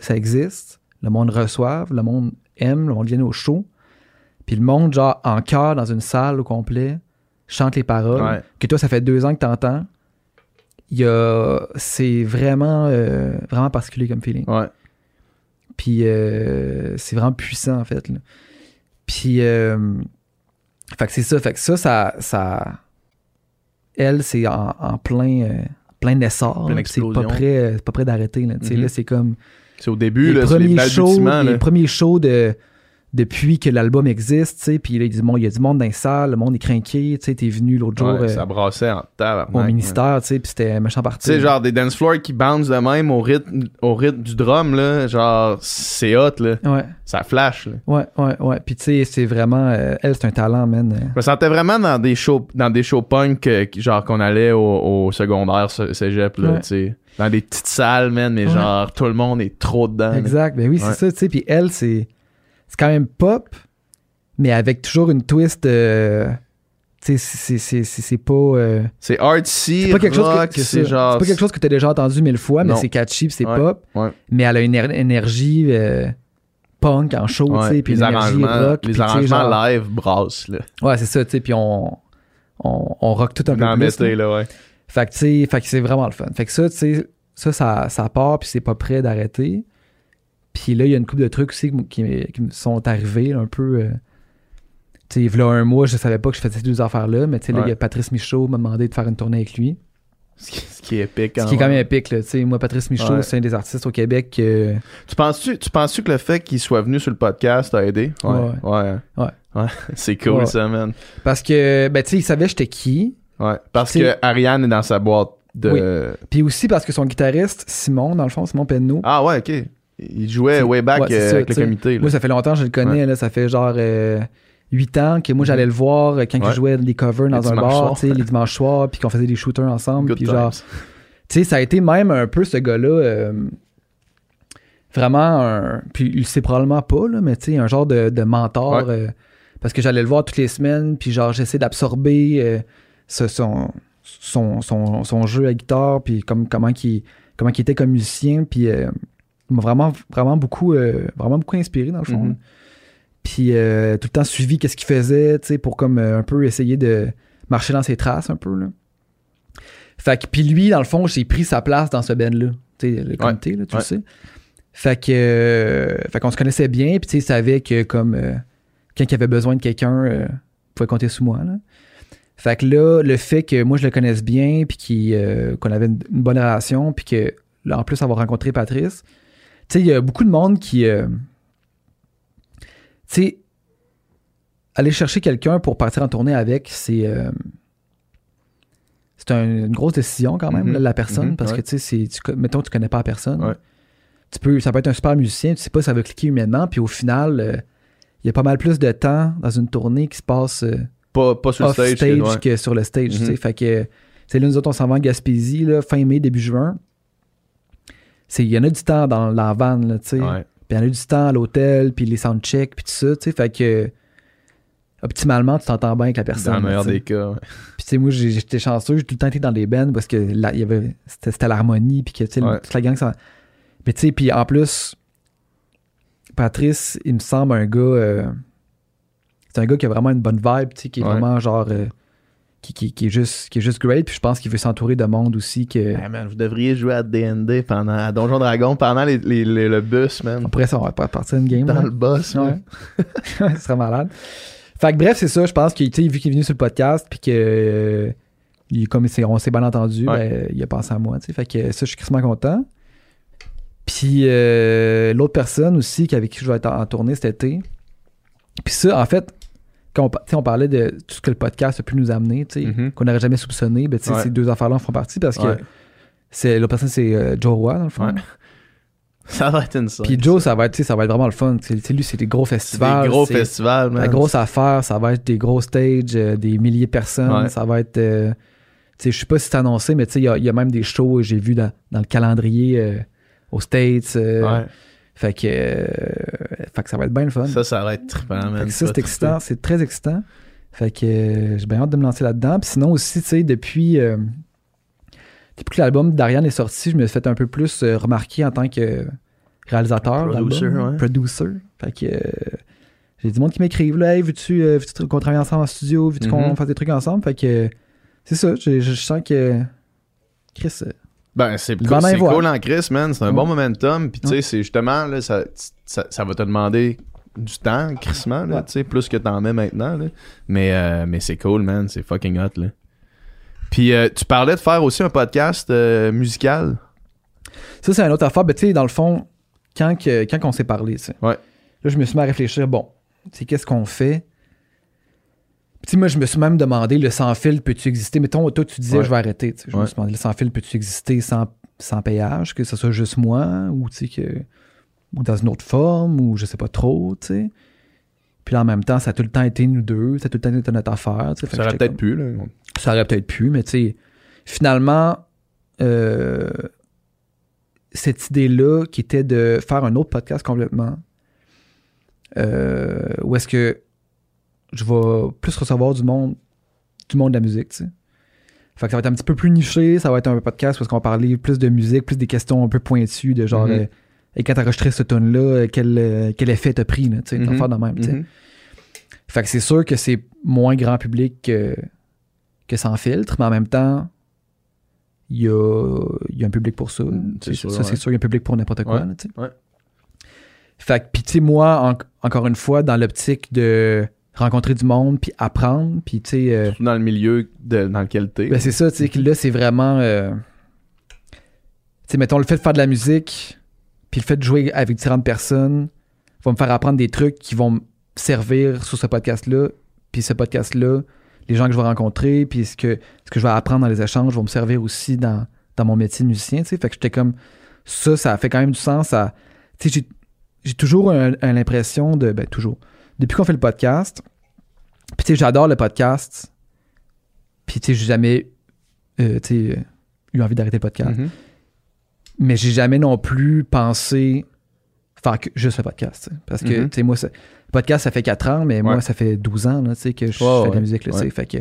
ça existe. Le monde reçoive, le monde aime, le monde vient au show. Puis le monde, genre, en chœur, dans une salle au complet, chante les paroles. Ouais. Que toi, ça fait deux ans que t'entends. Il a... C'est vraiment, euh, vraiment particulier comme feeling. Ouais. Puis euh, c'est vraiment puissant, en fait. là. Puis, euh, fait que c'est ça. Fait que ça, ça... ça elle, c'est en, en plein... euh, plein essor. Pleine là, puis C'est pas prêt, pas prêt d'arrêter. Là, sais, Mhm. là, c'est comme C'est au début, les là, c'est les premiers shows, balbutiements, les là. premiers shows de depuis que l'album existe, tu sais, puis là, il y a du monde- il y a du monde dans les salles, le monde est craqué, tu sais, t'es venu l'autre jour Ouais, euh, ça brassait en tabarnak. au ministère, tu sais, puis c'était méchant Tu parti. sais, genre des dance floors qui bounce de même au rythme, au rythme du drum, là. Genre, c'est hot, là. Ouais, Ça flash, là. ouais, ouais, ouais. Puis tu sais, c'est vraiment, euh, elle, c'est un talent, man. Je me sentais vraiment dans des shows, dans des shows punk, euh, genre qu'on allait au, au secondaire, cégep, là, Ouais. tu sais. Dans des petites salles, man, mais Ouais. genre, tout le monde est trop dedans. là. Exact, ben oui, c'est ça, tu sais. Puis elle, c'est c'est quand même pop, mais avec toujours une twist, euh, tu sais, c'est- pas... euh, C'est artsy, c'est pas quelque chose que c'est genre... Pas quelque chose que t'as déjà entendu mille fois, mais c'est catchy, c'est Ouais, pop. ouais. Mais elle a une éner- énergie euh, punk en show, tu sais, puis rock. les arrangements genre- live brassent, là. Ouais, c'est ça, tu sais, puis on, on, on rock tout un peu plus. Là. là, ouais. Fait que, tu sais, fait que c'est vraiment le fun. Fait que ça, tu sais, ça, ça, ça part, puis c'est pas prêt d'arrêter. Puis là, il y a une couple de trucs aussi qui, me sont arrivés un peu. euh, tu sais, il y a un mois, je savais pas que je faisais ces deux affaires-là, mais tu sais, là, il y a. Patrice Michaud m'a demandé de faire une tournée avec lui. Ce qui, ce qui est épique. Ce quand qui est quand même épique, là. Tu sais, moi, Patrice Michaud, Ouais. c'est un des artistes au Québec. Tu penses-tu, tu penses-tu que le fait qu'il soit venu sur le podcast t'a aidé? Ouais. Ouais. Ouais. Ouais. C'est cool, ça, man. Parce que, ben, tu sais, il savait j'étais qui. Ouais. Parce Tu que Ariane est dans sa boîte de. Puis aussi parce que son guitariste, Simon, dans le fond, Simon Penneau, Ah, ouais, ok. Il jouait way back ouais, euh, ça, avec le comité. là. Moi, ça fait longtemps que je le connais. Là, ça fait genre euh, 8 ans que moi, j'allais le voir euh, quand Ouais. il jouait des covers dans Les un bar, les dimanches soirs, puis qu'on faisait des shooters ensemble. Puis genre, tu sais, ça a été même un peu ce gars-là. euh, vraiment un. Puis il le sait probablement pas, là, mais tu sais, un genre de, de mentor. Euh, parce que j'allais le voir toutes les semaines, puis genre, j'essaie d'absorber euh, ce- son, son, son, son jeu à guitare, puis comme, comment il comment qu'il était comme musicien, puis euh, m'a vraiment, vraiment, beaucoup, euh, vraiment beaucoup inspiré, dans le fond. Mhm. là. Puis euh, tout le temps suivi qu'est-ce qu'il faisait, tu sais, pour comme euh, un peu essayer de marcher dans ses traces un peu, là. Fait que, puis lui, dans le fond, j'ai pris sa place dans ce band-là. Tu sais, le comité, là, tu ouais. sais. Fait que, euh, fait qu'on se connaissait bien, puis tu sais, savait que comme quand il avait besoin de quelqu'un, il pouvait compter sur moi, là. Fait que là, le fait que moi je le connaisse bien, puis qu'on avait une, une bonne relation, puis que là, en plus avoir rencontré Patrice, tu sais, il y a beaucoup de monde qui, euh, tu sais, aller chercher quelqu'un pour partir en tournée avec, c'est euh, c'est un- une grosse décision quand même, Mhm. là, la personne, Mhm, parce ouais. que tu sais, c'est- tu mettons, tu connais pas la personne. Ouais. Tu peux, ça peut être un super musicien, tu sais pas si ça va cliquer humainement, puis au final, euh, il y a pas mal plus de temps dans une tournée qui se passe euh, Pas, pas sur le stage. stage, que- ouais. que sur le stage. tu sais. Mhm. Fait que, sais, là, nous autres, on s'en va en Gaspésie, là, fin mai, début juin. C'est- Il y en a du temps dans la van, là, tu sais. Ouais. Puis il y en a du temps à l'hôtel, puis les soundchecks, puis tout ça, tu sais. Fait que, optimalement, tu t'entends bien avec la personne. Dans le meilleur des cas. ouais. Puis tu sais, moi, j'étais chanceux, j'ai tout le temps été dans des bands parce que là, il y avait, c'était, c'était l'harmonie, puis que, tu sais, Ouais. toute la gang, ça... Mais tu sais, puis en plus, Patrice, il me semble un gars... euh, c'est un gars qui a vraiment une bonne vibe, tu sais, qui est Ouais. vraiment genre... euh, qui, qui, qui est juste, qui est juste great, puis je pense qu'il veut s'entourer de monde aussi que... Hey, man, vous devriez jouer à D&D pendant, à Donjon Dragon pendant les, les- les- le bus, man. Après ça, on va pas partir une game. Dans là. le boss, Ouais. Ce serait malade. Fait que bref, c'est ça. Je pense qu'il, tu sais, vu qu'il est venu sur le podcast, puis que euh, il, comme on s'est bien entendu, Ouais. ben, il a pensé à moi. tu sais. Fait que ça, je suis extrêmement content. Puis euh, l'autre personne aussi avec qui je vais être en, en tournée cet été. Puis ça, en fait, quand on, on parlait de tout ce que le podcast a pu nous amener, Mhm. qu'on n'aurait jamais soupçonné, ben, Ouais. ces deux affaires-là en font partie parce que Ouais. c'est, l'autre personne, c'est euh, Joe Roy, dans le fond. Ouais. Ça va être une scène. Puis Joe, ça va être, ça va être vraiment le fun. Tu sais, tu sais, lui, c'est des gros c'est festivals. des gros c'est- festivals, man. la grosse affaire, ça va être des gros stages, euh, des milliers de personnes. Ça va être. euh, je sais pas si c'est annoncé, mais il y a- il y, a même des shows, j'ai vu dans, dans le calendrier euh, aux States. Fait, que, euh, fait que ça va être bien le fun. Ça, ça va être trippant, Fait man. que ça, c'est excitant. C'est très excitant. Fait que euh, j'ai bien hâte de me lancer là-dedans. Puis sinon aussi, tu sais, depuis. euh, depuis que l'album d'Ariane est sorti, je me suis fait un peu plus remarquer en tant que réalisateur. Producer, ouais. Producer. Fait que j'ai du monde qui m'écrivent là, hey, veux-tu, qu'on travaille ensemble en studio, veux-tu qu'on Mhm. fasse des trucs ensemble? Fait que c'est ça, je, je sens que Chris, Ben, c'est avoir. cool en Chris, man. C'est un bon momentum. Puis, tu sais, c'est justement, là, ça, ça, ça va te demander du temps, crissement, là, tu sais, plus que t'en mets maintenant, là. Mais, euh, mais c'est cool, man. C'est fucking hot, là. Puis, euh, tu parlais de faire aussi un podcast euh, musical. ça c'est une autre affaire. Ben, tu sais, dans le fond, quand, que- quand on s'est parlé, tu sais, Ouais. là, je me suis mis à réfléchir, bon, tu sais, qu'est-ce qu'on fait? Sais, moi, je me suis même demandé, le sans fil, peux-tu exister? Mettons, toi, tu disais, Ouais. je vais arrêter. Je me suis demandé, le sans fil, peux-tu exister sans, sans payage? Que ce soit juste moi, ou que. Ou dans une autre forme, ou je sais pas trop, tu sais? Puis là, en même temps, ça a tout le temps été nous deux, ça a tout le temps été notre affaire. Ça aurait peut-être pu, là. ça aurait peut-être pu, mais tu sais, finalement, euh, cette idée-là qui était de faire un autre podcast complètement, euh, où est-ce que je vais plus recevoir du monde, du monde de la musique, tu sais. Fait que ça va être un petit peu plus niché, ça va être un podcast est-ce qu'on va parler plus de musique, plus des questions un peu pointues de genre Mhm. euh, et quand ce tune là quel, euh, quel effet t'as pris, tu sais, t'en faire de même, tu sais. Mhm. Fait que c'est sûr que c'est moins grand public que, que sans filtre, mais en même temps, il y a, y a un public pour ça. Mm, c'est sûr, ça, ouais. c'est sûr, il y a un public pour n'importe quoi. Ouais, tu sais. ouais. Fait que, puis tu sais, moi, en- encore une fois, dans l'optique de rencontrer du monde, puis apprendre, puis tu sais, euh, Dans le milieu de- dans lequel t'es. ben c'est ça, tu sais, que là, c'est vraiment. euh, tu sais, mettons, le fait de faire de la musique, puis le fait de jouer avec différentes personnes, va me faire apprendre des trucs qui vont me servir sur ce podcast-là. Puis ce podcast-là, les gens que je vais rencontrer, puis ce que, ce que je vais apprendre dans les échanges vont me servir aussi dans, dans mon métier de musicien, tu sais. Fait que j'étais comme. Ça, ça fait quand même du sens. Tu sais, j'ai- j'ai toujours un- un- l'impression de. Ben, toujours. Depuis qu'on fait le podcast, puis tu sais, j'adore le podcast. Puis tu sais, j'ai jamais euh, euh, eu envie d'arrêter le podcast. Mhm. Mais j'ai jamais non plus pensé faire que juste le podcast. Parce que, Mhm. tu sais, moi, ça- le podcast, ça fait 4 ans, mais moi, ça fait 12 ans là, que je fais de la musique. Là. Ouais. Fait que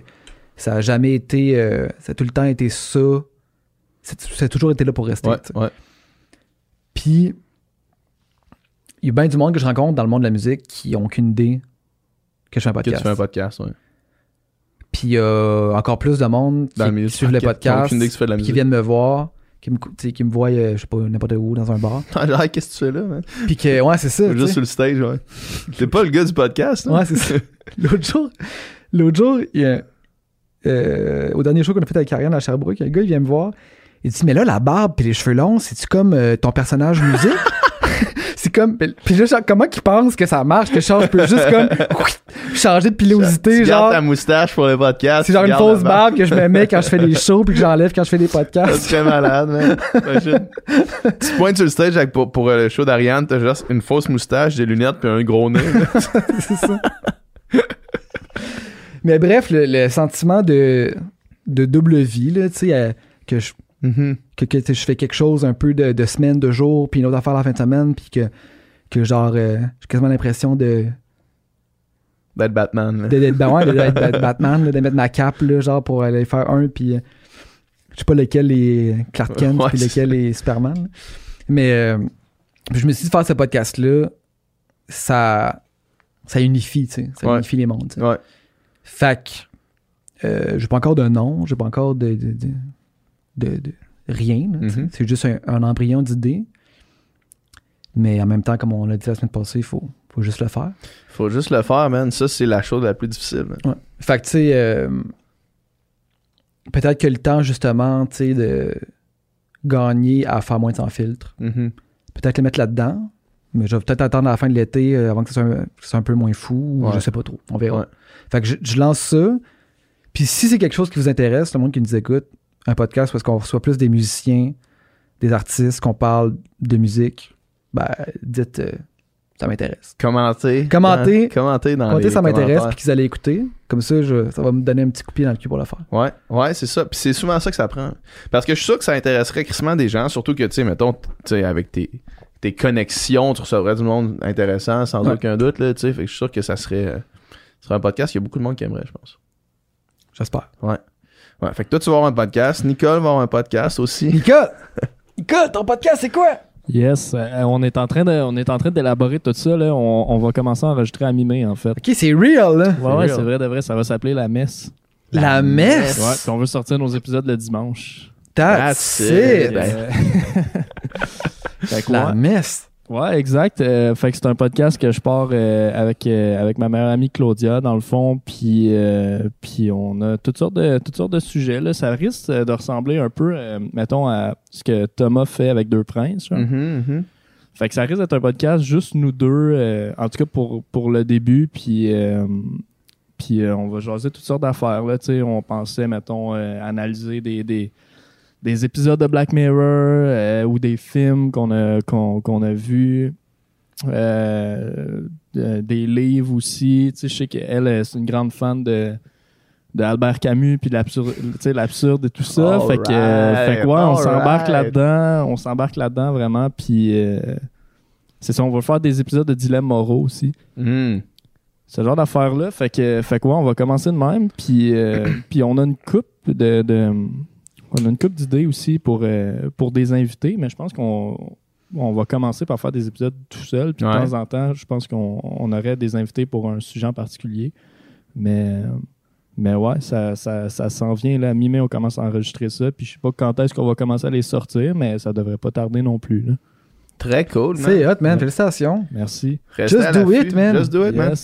ça a jamais été. euh, ça a tout le temps été ça. Ça a toujours été là pour rester. Puis, il y a bien du monde que je rencontre dans le monde de la musique qui n'ont aucune idée que je fais un Que tu podcast. fais un podcast, ouais. Puis, il y a encore plus de monde qui, qui suivent le qui podcast, de la qui musique. viennent me voir, qui me, qui voient, euh, je sais pas, n'importe où, dans un bar. Ah, qu'est-ce que tu fais là, man? Puis que, ouais, c'est ça. Juste sur le stage, ouais. T'es pas le gars du podcast, hein? Ouais, c'est ça. L'autre jour, l'autre jour, il y a, euh, au dernier show qu'on a fait avec Ariane à Sherbrooke, un gars, il vient me voir. Il dit, mais là, la barbe puis les cheveux longs, c'est-tu comme euh, ton personnage musique? C'est comme. Puis là, comment qu'il pense que ça marche? Que je peux juste comme changer de pilosité, tu genre. ta moustache pour le podcast. C'est genre une fausse barbe que je me mets quand je fais des shows puis que j'enlève quand je fais des C'est podcasts. très malade, man. Tu te pointes sur le stage avec, pour, pour, euh, le show d'Ariane, t'as juste une fausse moustache, des lunettes puis un gros nez. c'est ça. Mais bref, le, le sentiment de, de double vie, là, tu sais, euh, que je Mhm. que, je fais quelque chose un peu de, de semaine, de jour, puis une autre affaire la fin de semaine, puis que, que genre, euh, j'ai quasiment l'impression de, D'être Batman, de- d'être ben ouais, de- Batman, là, de mettre ma cape, là, genre, pour aller faire un, puis euh, je sais pas lequel est Clark Kent, Ouais, puis lequel est Superman. là. Mais euh, je me suis dit, faire ce podcast-là, ça, ça unifie, tu sais, ça Ouais. unifie les mondes. tu sais. Ouais. Fait que, euh, j'ai pas encore de nom, j'ai pas encore de, de, de, de- de rien. Mhm. C'est juste un, un embryon d'idée. Mais en même temps, comme on l'a dit la semaine passée, il faut, faut juste le faire. Faut juste le faire, man. Ça, c'est la chose la plus difficile. Ouais. Fait que, tu sais, euh, peut-être que le temps, justement, tu sais, de gagner à faire moins de sans filtre, Mhm. peut-être le mettre là-dedans. Mais je vais peut-être attendre à la fin de l'été euh, avant que ce soit, un, que ce soit un peu moins fou. ou. Je sais pas trop. On verra. Ouais. Fait que je, je lance ça. Puis si c'est quelque chose qui vous intéresse, le monde qui nous écoute, un podcast où est-ce qu'on reçoit plus des musiciens, des artistes, qu'on parle de musique, ben, dites, euh, ça m'intéresse. Commenter. Commenter. hein, Commenter dans Commentez, les ça m'intéresse, puis qu'ils allaient écouter. Comme ça, je- ça va me donner un petit coup de pied dans le cul pour le faire. Ouais, ouais, c'est ça. Puis c'est souvent ça que ça prend. Parce que je suis sûr que ça intéresserait crissement des gens, surtout que, tu sais, mettons, tu sais, avec tes, tes connexions, tu recevrais du monde intéressant, sans Ouais. aucun doute, là, tu sais. Fait que je suis sûr que ça serait, euh, ce serait un podcast qu'il y a beaucoup de monde qui aimerait, je pense. J'espère. Ouais. Ouais, fait que toi, tu vas avoir un podcast. Nicole va avoir un podcast aussi. Nicole! Nicole, ton podcast, c'est quoi? Yes, euh, on est en train de, on est en train d'élaborer tout ça. Là. On, on va commencer à enregistrer à mi-mai, en fait. Ok, c'est real, là. Ouais, c'est vrai, de vrai, ça va s'appeler La Messe. La, messe! Ouais, puis on veut sortir nos épisodes le dimanche. That's, That's it! it. La messe! Ouais, exact. Euh, fait que c'est un podcast que je pars euh, avec, euh, avec ma meilleure amie Claudia, dans le fond. Puis, puis on a toutes sortes de, toutes sortes de sujets. Là. Ça risque de ressembler un peu, mettons, à ce que Thomas fait avec Deux Princes. genre. Mhm, mhm. Fait que ça risque d'être un podcast juste nous deux, en tout cas pour, pour le début, puis, puis on va jaser toutes sortes d'affaires. Là, tu sais. on pensait, mettons, analyser des, des, des épisodes de Black Mirror euh, ou des films qu'on a, qu'on, a vus. Euh, de- des livres aussi. Tu sais, je sais qu'elle, euh, c'est une grande fan de d'Albert Camus puis de l'absurde et tout ça fait que, euh, fait que ouais on s'embarque là-dedans on s'embarque là-dedans vraiment puis euh, c'est ça on va faire des épisodes de dilemmes moraux aussi Mhm. ce genre d'affaires là fait que fait que ouais, on va commencer de même puis euh, puis on a une coupe de, de- on a une coupe d'idées aussi pour euh, pour des invités mais je pense qu'on on va commencer par faire des épisodes tout seul. Puis de temps en temps, je pense qu'on on aurait des invités pour un sujet en particulier. Mais, mais ouais, ça, ça, ça s'en vient. Là, mi-mai, on commence à enregistrer ça. Puis je sais pas quand est-ce qu'on va commencer à les sortir, mais ça devrait pas tarder non plus. là. Très cool, man. C'est hot, man. Félicitations. Merci. Restez Just do it, man. Just do it, man.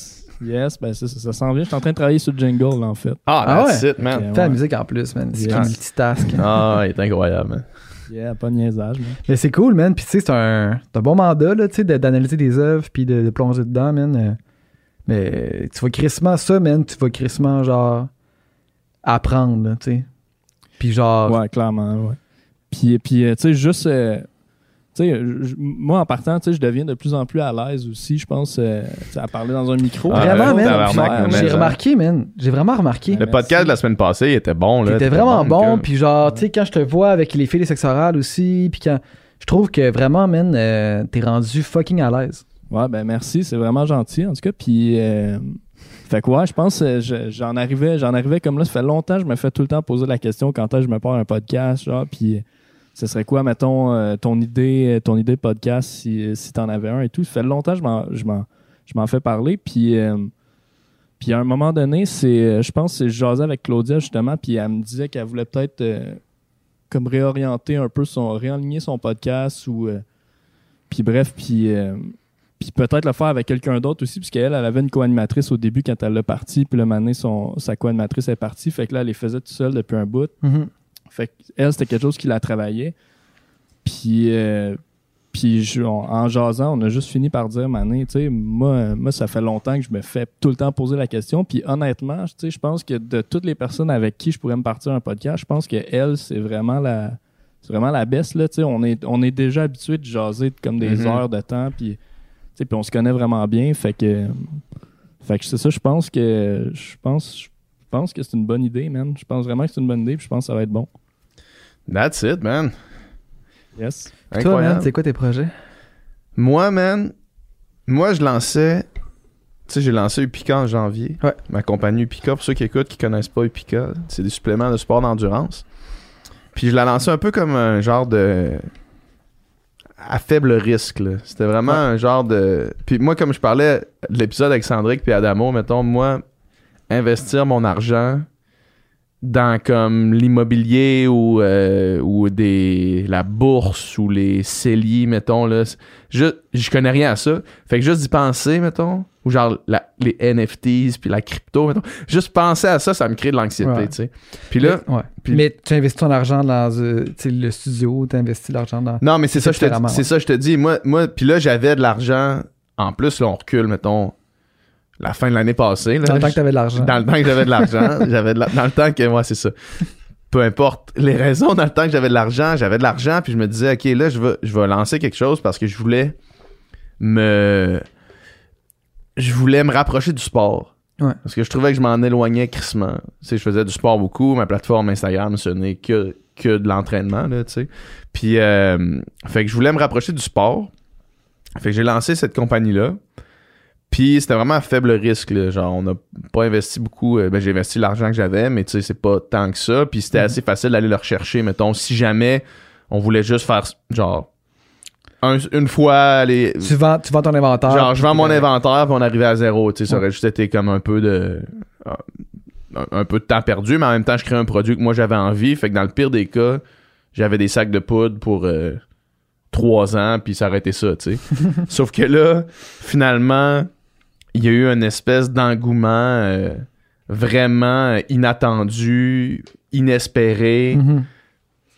Yes. Ben ça, ça, ça s'en vient. Je suis en train de travailler sur le jingle, là, en fait. Ah, Ah that's ouais? it, man. Fais la musique en plus, man. C'est Yes. un multitask. Ah, il est incroyable, man. Yeah, pas de niaisage. mais- Mais c'est cool, man. Puis tu sais, c'est un, c'est un bon mandat, là, tu sais, d'analyser des œuvres puis de, de plonger dedans, man. Euh, Mais tu vas crissement ça, man. Tu vas crissement, genre, apprendre, là, tu sais. Puis genre, Ouais, clairement, ouais. Puis, puis euh, tu sais, juste. euh, je- moi, en partant, tu sais, je deviens de plus en plus à l'aise aussi, je pense, euh, à parler dans un micro. Ah, vraiment, ouais, man. J'ai remarqué, man. J'ai vraiment remarqué. Le Merci. podcast de la semaine passée, il était bon, là. T'étais vraiment bon, que- puis genre, tu sais, quand je te vois avec les filles des sexes orales aussi, puis quand. Je trouve que vraiment, man, euh, t'es rendu fucking à l'aise. Ouais, ben merci, c'est vraiment gentil, en tout cas. Puis, euh, fait que ouais, je pense euh, je- j'en arrivais, j'en arrivais comme là, ça fait longtemps, je me fais tout le temps poser la question quand est-ce que je me pars un podcast, genre, puis ce serait quoi, mettons, euh, ton idée, ton idée de podcast si, si t'en avais un et tout? Ça fait longtemps que je m'en, fais parler, puis, euh, puis à un moment donné, c'est, euh, je pense, que je jasais avec Claudia justement, puis elle me disait qu'elle voulait peut-être euh, comme réorienter un peu son, réaligner son podcast ou, euh, puis bref, puis euh, puis peut-être le faire avec quelqu'un d'autre aussi, puisqu'elle, elle avait une co-animatrice au début quand elle l'a parti, puis le mané, son sa co-animatrice est partie, fait que là, elle les faisait toute seule depuis un bout. Fait elle, c'était quelque chose qui la travaillait. Puis, euh, puis je- on- en jasant, on a juste fini par dire, Mané, tu sais, moi, moi, ça fait longtemps que je me fais tout le temps poser la question. Puis honnêtement, tu sais, je pense que de toutes les personnes avec qui je pourrais me partir un podcast, je pense que elle, c'est vraiment la. C'est vraiment la baisse, là, tu sais. On est, on est déjà habitué de jaser comme des Mhm. heures de temps, puis, tu sais, puis on se connaît vraiment bien. Fait que, fait que c'est ça, je pense que, je pense, pense que c'est une bonne idée, man. Je pense vraiment que c'est une bonne idée, puis je pense que ça va être bon. That's it, man. Yes. Toi, Incroyable. man, c'est quoi tes projets? Moi, man, moi, je lançais. Tu sais, j'ai lancé Upica en janvier. Ouais. Ma compagnie Upica, pour ceux qui écoutent, qui connaissent pas Upica, c'est des suppléments de sport d'endurance. Puis je l'ai lancé un peu comme un genre de. à faible risque, là. C'était vraiment un genre de. Puis moi, comme je parlais de l'épisode avec Sandrick puis Adamo, mettons, moi, investir mon argent dans comme l'immobilier ou, euh, ou des la bourse ou les celliers, mettons, là. Je, je connais rien à ça. Fait que juste d'y penser, mettons, ou genre la- les NFTs puis la crypto, mettons. Juste penser à ça, ça me crée de l'anxiété, Ouais. tu sais. Puis là, Mais, ouais. puis- Mais tu investis ton argent dans euh, le studio, tu investis l'argent dans. Non, mais c'est ça, je te c'est ouais. ça, je te dis. Moi, moi puis là, j'avais de l'argent. En plus, là, on recule, mettons, la fin de l'année passée. Là, Dans le temps que tu avais de l'argent. Dans le temps que j'avais de l'argent. j'avais la- Dans le temps que, moi, c'est ça. Peu importe les raisons, dans le temps que j'avais de l'argent, j'avais de l'argent, puis je me disais, OK, là, je vais, je vais lancer quelque chose parce que je voulais me. Je voulais me rapprocher du sport. Ouais. Parce que je trouvais que je m'en éloignais crissement. Tu sais, je faisais du sport beaucoup. Ma plateforme Instagram, ce n'est que, que de l'entraînement, là, tu sais. Puis, euh, fait que je voulais me rapprocher du sport. Fait que j'ai lancé cette compagnie-là. Puis c'était vraiment à faible risque. Là. Genre, on n'a pas investi beaucoup. euh, ben, j'ai investi l'argent que j'avais, mais tu sais, c'est pas tant que ça. Puis c'était assez facile d'aller le rechercher. Mettons, si jamais on voulait juste faire, genre, un- une fois aller. Tu vends, tu vends ton inventaire. Genre, je vends mon euh, inventaire, puis on arrivait à zéro. Tu sais, ça aurait juste été comme un peu de. un, un peu de temps perdu, mais en même temps, je crée un produit que moi j'avais envie. Fait que dans le pire des cas, j'avais des sacs de poudre pour euh, trois ans, puis ça aurait été ça, tu sais. Sauf que là, finalement, il y a eu une espèce d'engouement euh, vraiment inattendu, inespéré mhm,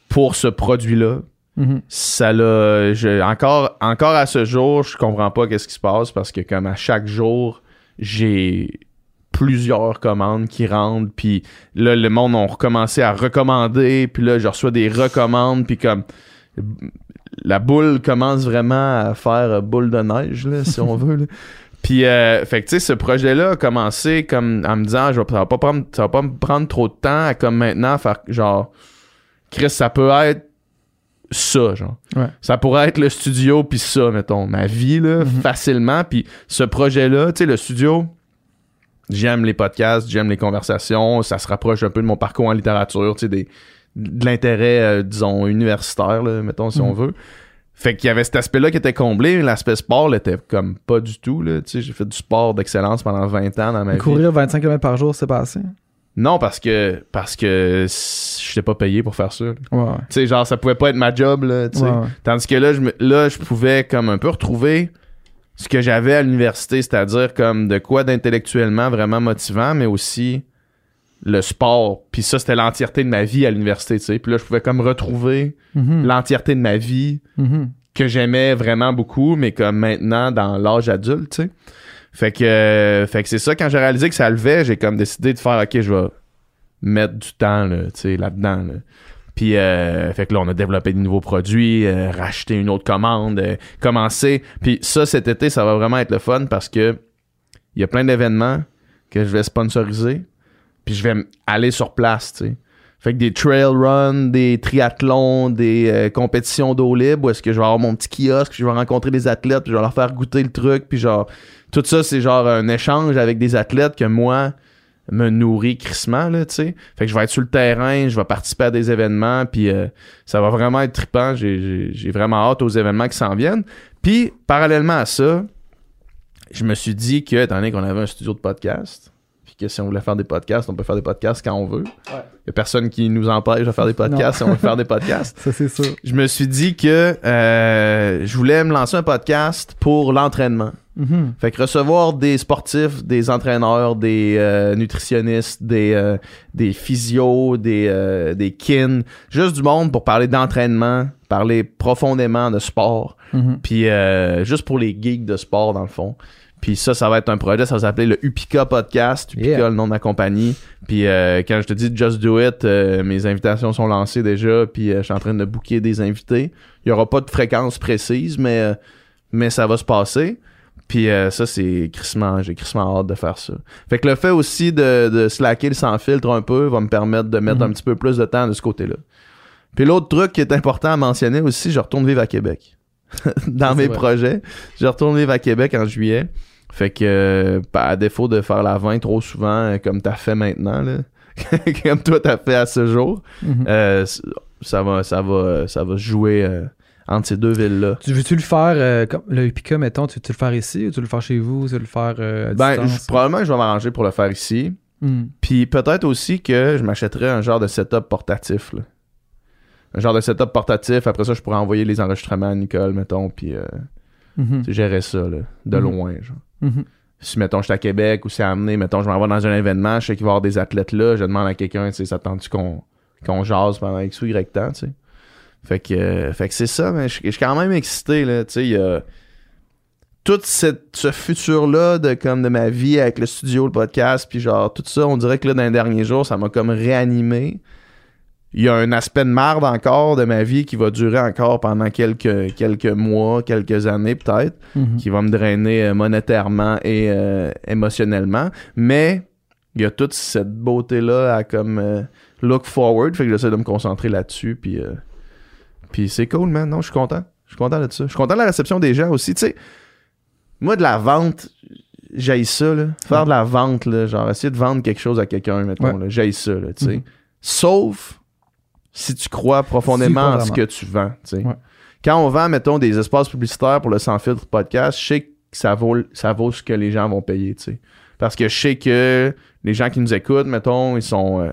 pour ce produit-là mhm. ça l'a encore encore à ce jour je comprends pas qu'est-ce qui se passe parce que comme à chaque jour j'ai plusieurs commandes qui rentrent puis là le monde ont recommencé à recommander puis là je reçois des recommandes puis comme la boule commence vraiment à faire boule de neige là, si on veut là. Puis, euh, fait que, tu sais, ce projet-là a commencé comme en me disant, je ça, va pas prendre, ça va pas me prendre trop de temps à comme maintenant faire genre, Chris, ça peut être ça, genre. Ouais. Ça pourrait être le studio, puis ça, mettons, ma vie, là, Mhm. facilement. Puis ce projet-là, tu sais, le studio, j'aime les podcasts, j'aime les conversations, ça se rapproche un peu de mon parcours en littérature, tu sais, des, de l'intérêt, euh, disons, universitaire, là, mettons, si on Mhm. veut. Fait qu'il y avait cet aspect-là qui était comblé, l'aspect sport l'était comme pas du tout. Là. Tu sais, j'ai fait du sport d'excellence pendant 20 ans dans ma vie. Courir 25 km par jour, c'est pas assez? Non, parce que parce que je n'étais pas payé pour faire ça. Ouais, ouais. Tu sais, genre, ça pouvait pas être ma job, là, tu sais. Ouais. Tandis que là je, me- là, je pouvais comme un peu retrouver ce que j'avais à l'université, c'est-à-dire comme de quoi d'intellectuellement vraiment motivant, mais aussi le sport. Puis ça, c'était l'entièreté de ma vie à l'université, tu sais. Puis là, je pouvais comme retrouver Mhm. l'entièreté de ma vie Mhm. que j'aimais vraiment beaucoup, mais comme maintenant dans l'âge adulte, tu sais. Fait que, euh, fait que c'est ça, quand j'ai réalisé que ça levait, j'ai comme décidé de faire, ok, je vais mettre du temps, là, tu sais, là-dedans, là. Puis, euh, fait que là, on a développé de nouveaux produits, euh, racheté une autre commande, euh, commencé. Puis ça, cet été, ça va vraiment être le fun parce que il y a plein d'événements que je vais sponsoriser. Puis je vais aller sur place, tu sais. Fait que des trail runs, des triathlons, des euh, compétitions d'eau libre où est-ce que je vais avoir mon petit kiosque, je vais rencontrer des athlètes, puis je vais leur faire goûter le truc, puis genre tout ça c'est genre un échange avec des athlètes que moi me nourrit crissement là, tu sais. Fait que je vais être sur le terrain, je vais participer à des événements, puis euh, ça va vraiment être trippant. J'ai- vraiment hâte aux événements qui s'en viennent. Puis parallèlement à ça, je me suis dit que étant donné qu'on avait un studio de podcast, que si on voulait faire des podcasts, on peut faire des podcasts quand on veut. Il y a personne qui nous empêche de faire des podcasts si on veut faire des podcasts. Ça, c'est sûr. Je me suis dit que euh, je voulais me lancer un podcast pour l'entraînement. Mhm. Fait que recevoir des sportifs, des entraîneurs, des euh, nutritionnistes, des, euh, des physios, des, euh, des kin, juste du monde pour parler d'entraînement, parler profondément de sport, Mhm. puis juste pour les geeks de sport dans le fond. Puis ça, ça va être un projet, ça va s'appeler le Upica Podcast, Upica, Yeah. le nom de ma compagnie. Puis euh, quand je te dis Just Do It, euh, mes invitations sont lancées déjà, puis euh, je suis en train de booker des invités. Il y aura pas de fréquence précise, mais, euh, mais ça va se passer. Puis euh, ça, c'est crissement, j'ai crissement hâte de faire ça. Fait que le fait aussi de, de slacker le sans filtre un peu va me permettre de mettre Mhm. un petit peu plus de temps de ce côté-là. Puis l'autre truc qui est important à mentionner aussi, je retourne vivre à Québec. Dans mes vrai. projets, je retourne vivre à Québec en juillet. Fait que, euh, bah, à défaut de faire la 20 trop souvent, euh, comme t'as fait maintenant, là, comme toi t'as fait à ce jour, Mhm. euh, ça va, ça va, ça va jouer euh, entre ces deux villes-là. Tu veux-tu le faire, euh, comme le Upica, mettons, tu veux-tu le faire ici ou tu veux le faire chez vous, tu veux le faire euh, à Ben, je- probablement que je vais m'arranger pour le faire ici. Mhm. Puis peut-être aussi que je m'achèterais un genre de setup portatif. Là. Un genre de setup portatif. Après ça, je pourrais envoyer les enregistrements à Nicole, mettons, puis Mhm. gérer ça là, de Mhm. loin. Genre. Mhm. Si, mettons, je suis à Québec ou c'est amené, mettons, je m'en vais dans un événement, je sais qu'il va y avoir des athlètes là, je demande à quelqu'un, tu sais, ça tente-tu qu'on jase pendant X ou Y temps, tu sais? Fait que, euh, fait que c'est ça, mais je je suis quand même excité, là, tu sais, il y a tout cette, ce futur-là de, comme, de ma vie avec le studio, le podcast, puis genre, tout ça, on dirait que là, dans les derniers jours, ça m'a comme réanimé. Il y a un aspect de marde encore de ma vie qui va durer encore pendant quelques, quelques mois, quelques années peut-être Mhm. qui va me drainer euh, monétairement et euh, émotionnellement. Mais il y a toute cette beauté-là à comme euh, look forward. Fait que j'essaie de me concentrer là-dessus. Puis, euh, puis c'est cool, man. Non, je suis content. Je suis content de ça. Je suis content de la réception des gens aussi. Tu sais, moi, de la vente, j'aille ça, là. Faire de la vente, là. Genre, essayer de vendre quelque chose à quelqu'un, mettons, Ouais. J'aille ça, là, tu sais. Mhm. Sauf si tu crois profondément en ce que tu vends, Ouais. quand on vend, mettons, des espaces publicitaires pour le sans filtre podcast, je sais que ça vaut, ça vaut ce que les gens vont payer. Parce que je sais que les gens qui nous écoutent, mettons, ils sont, euh,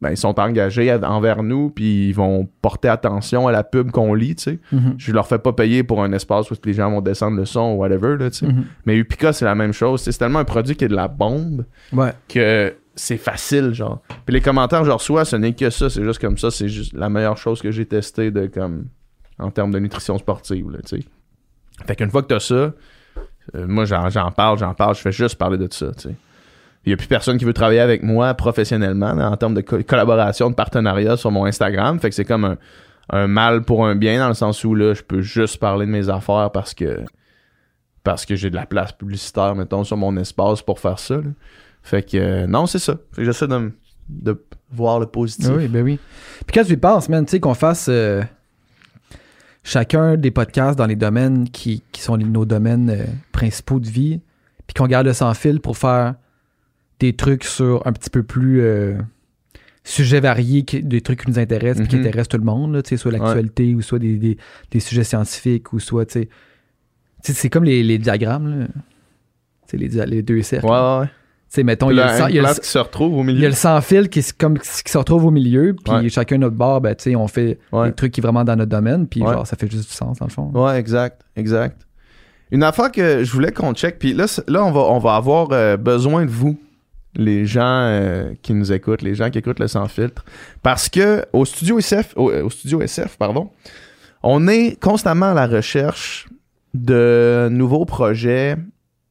ben, ils sont engagés à- envers nous, puis ils vont porter attention à la pub qu'on lit, tu sais. Mhm. Je leur fais pas payer pour un espace où les gens vont descendre le son ou whatever, là. Mhm. Mais Upica, c'est la même chose. C'est tellement un produit qui est de la bombe Ouais. que c'est facile, genre. Puis les commentaires que je reçois, ce n'est que ça. C'est juste comme ça. C'est juste la meilleure chose que j'ai testé de comme en termes de nutrition sportive, tu sais. Fait qu'une fois que t'as ça, euh, moi, j'en, parle, j'en parle, je fais juste parler de ça, tu sais. Il y a plus personne qui veut travailler avec moi professionnellement en termes de co- collaboration, de partenariat sur mon Instagram. Fait que c'est comme un, un mal pour un bien dans le sens où là, je peux juste parler de mes affaires parce que parce que j'ai de la place publicitaire, mettons, sur mon espace pour faire ça. là. Fait que euh, non, c'est ça. Fait que j'essaie de, m- de voir le positif. Oui, ben oui. Puis quand tu y penses, man, tu sais, qu'on fasse euh, chacun des podcasts dans les domaines qui, qui sont les- nos domaines euh, principaux de vie, puis qu'on garde le sans fil pour faire des trucs sur un petit peu plus euh, sujets variés, qui- des trucs qui nous intéressent, puis qui Mhm. intéressent tout le monde, là, tu sais, soit l'actualité, ou soit des, des, des sujets scientifiques, ou soit, tu sais. Tu sais, c'est comme les, les diagrammes, là. Tu sais, les, dia- les deux cercles. Ouais, ouais, ouais. Sais, mettons, il y a le place qui se retrouve au il y a milieu. le sans fil qui, comme, qui se retrouve au milieu, puis Ouais. chacun notre bord, ben, tu sais, on fait Ouais. des trucs qui sont vraiment dans notre domaine, puis Ouais. genre, ça fait juste du sens, dans le fond. Ouais, exact, exact. Une affaire que je voulais qu'on check, puis là, là on, va, on va avoir euh, besoin de vous, les gens euh, qui nous écoutent, les gens qui écoutent le sans filtre, parce que au studio SF, au, au studio SF, pardon, on est constamment à la recherche de nouveaux projets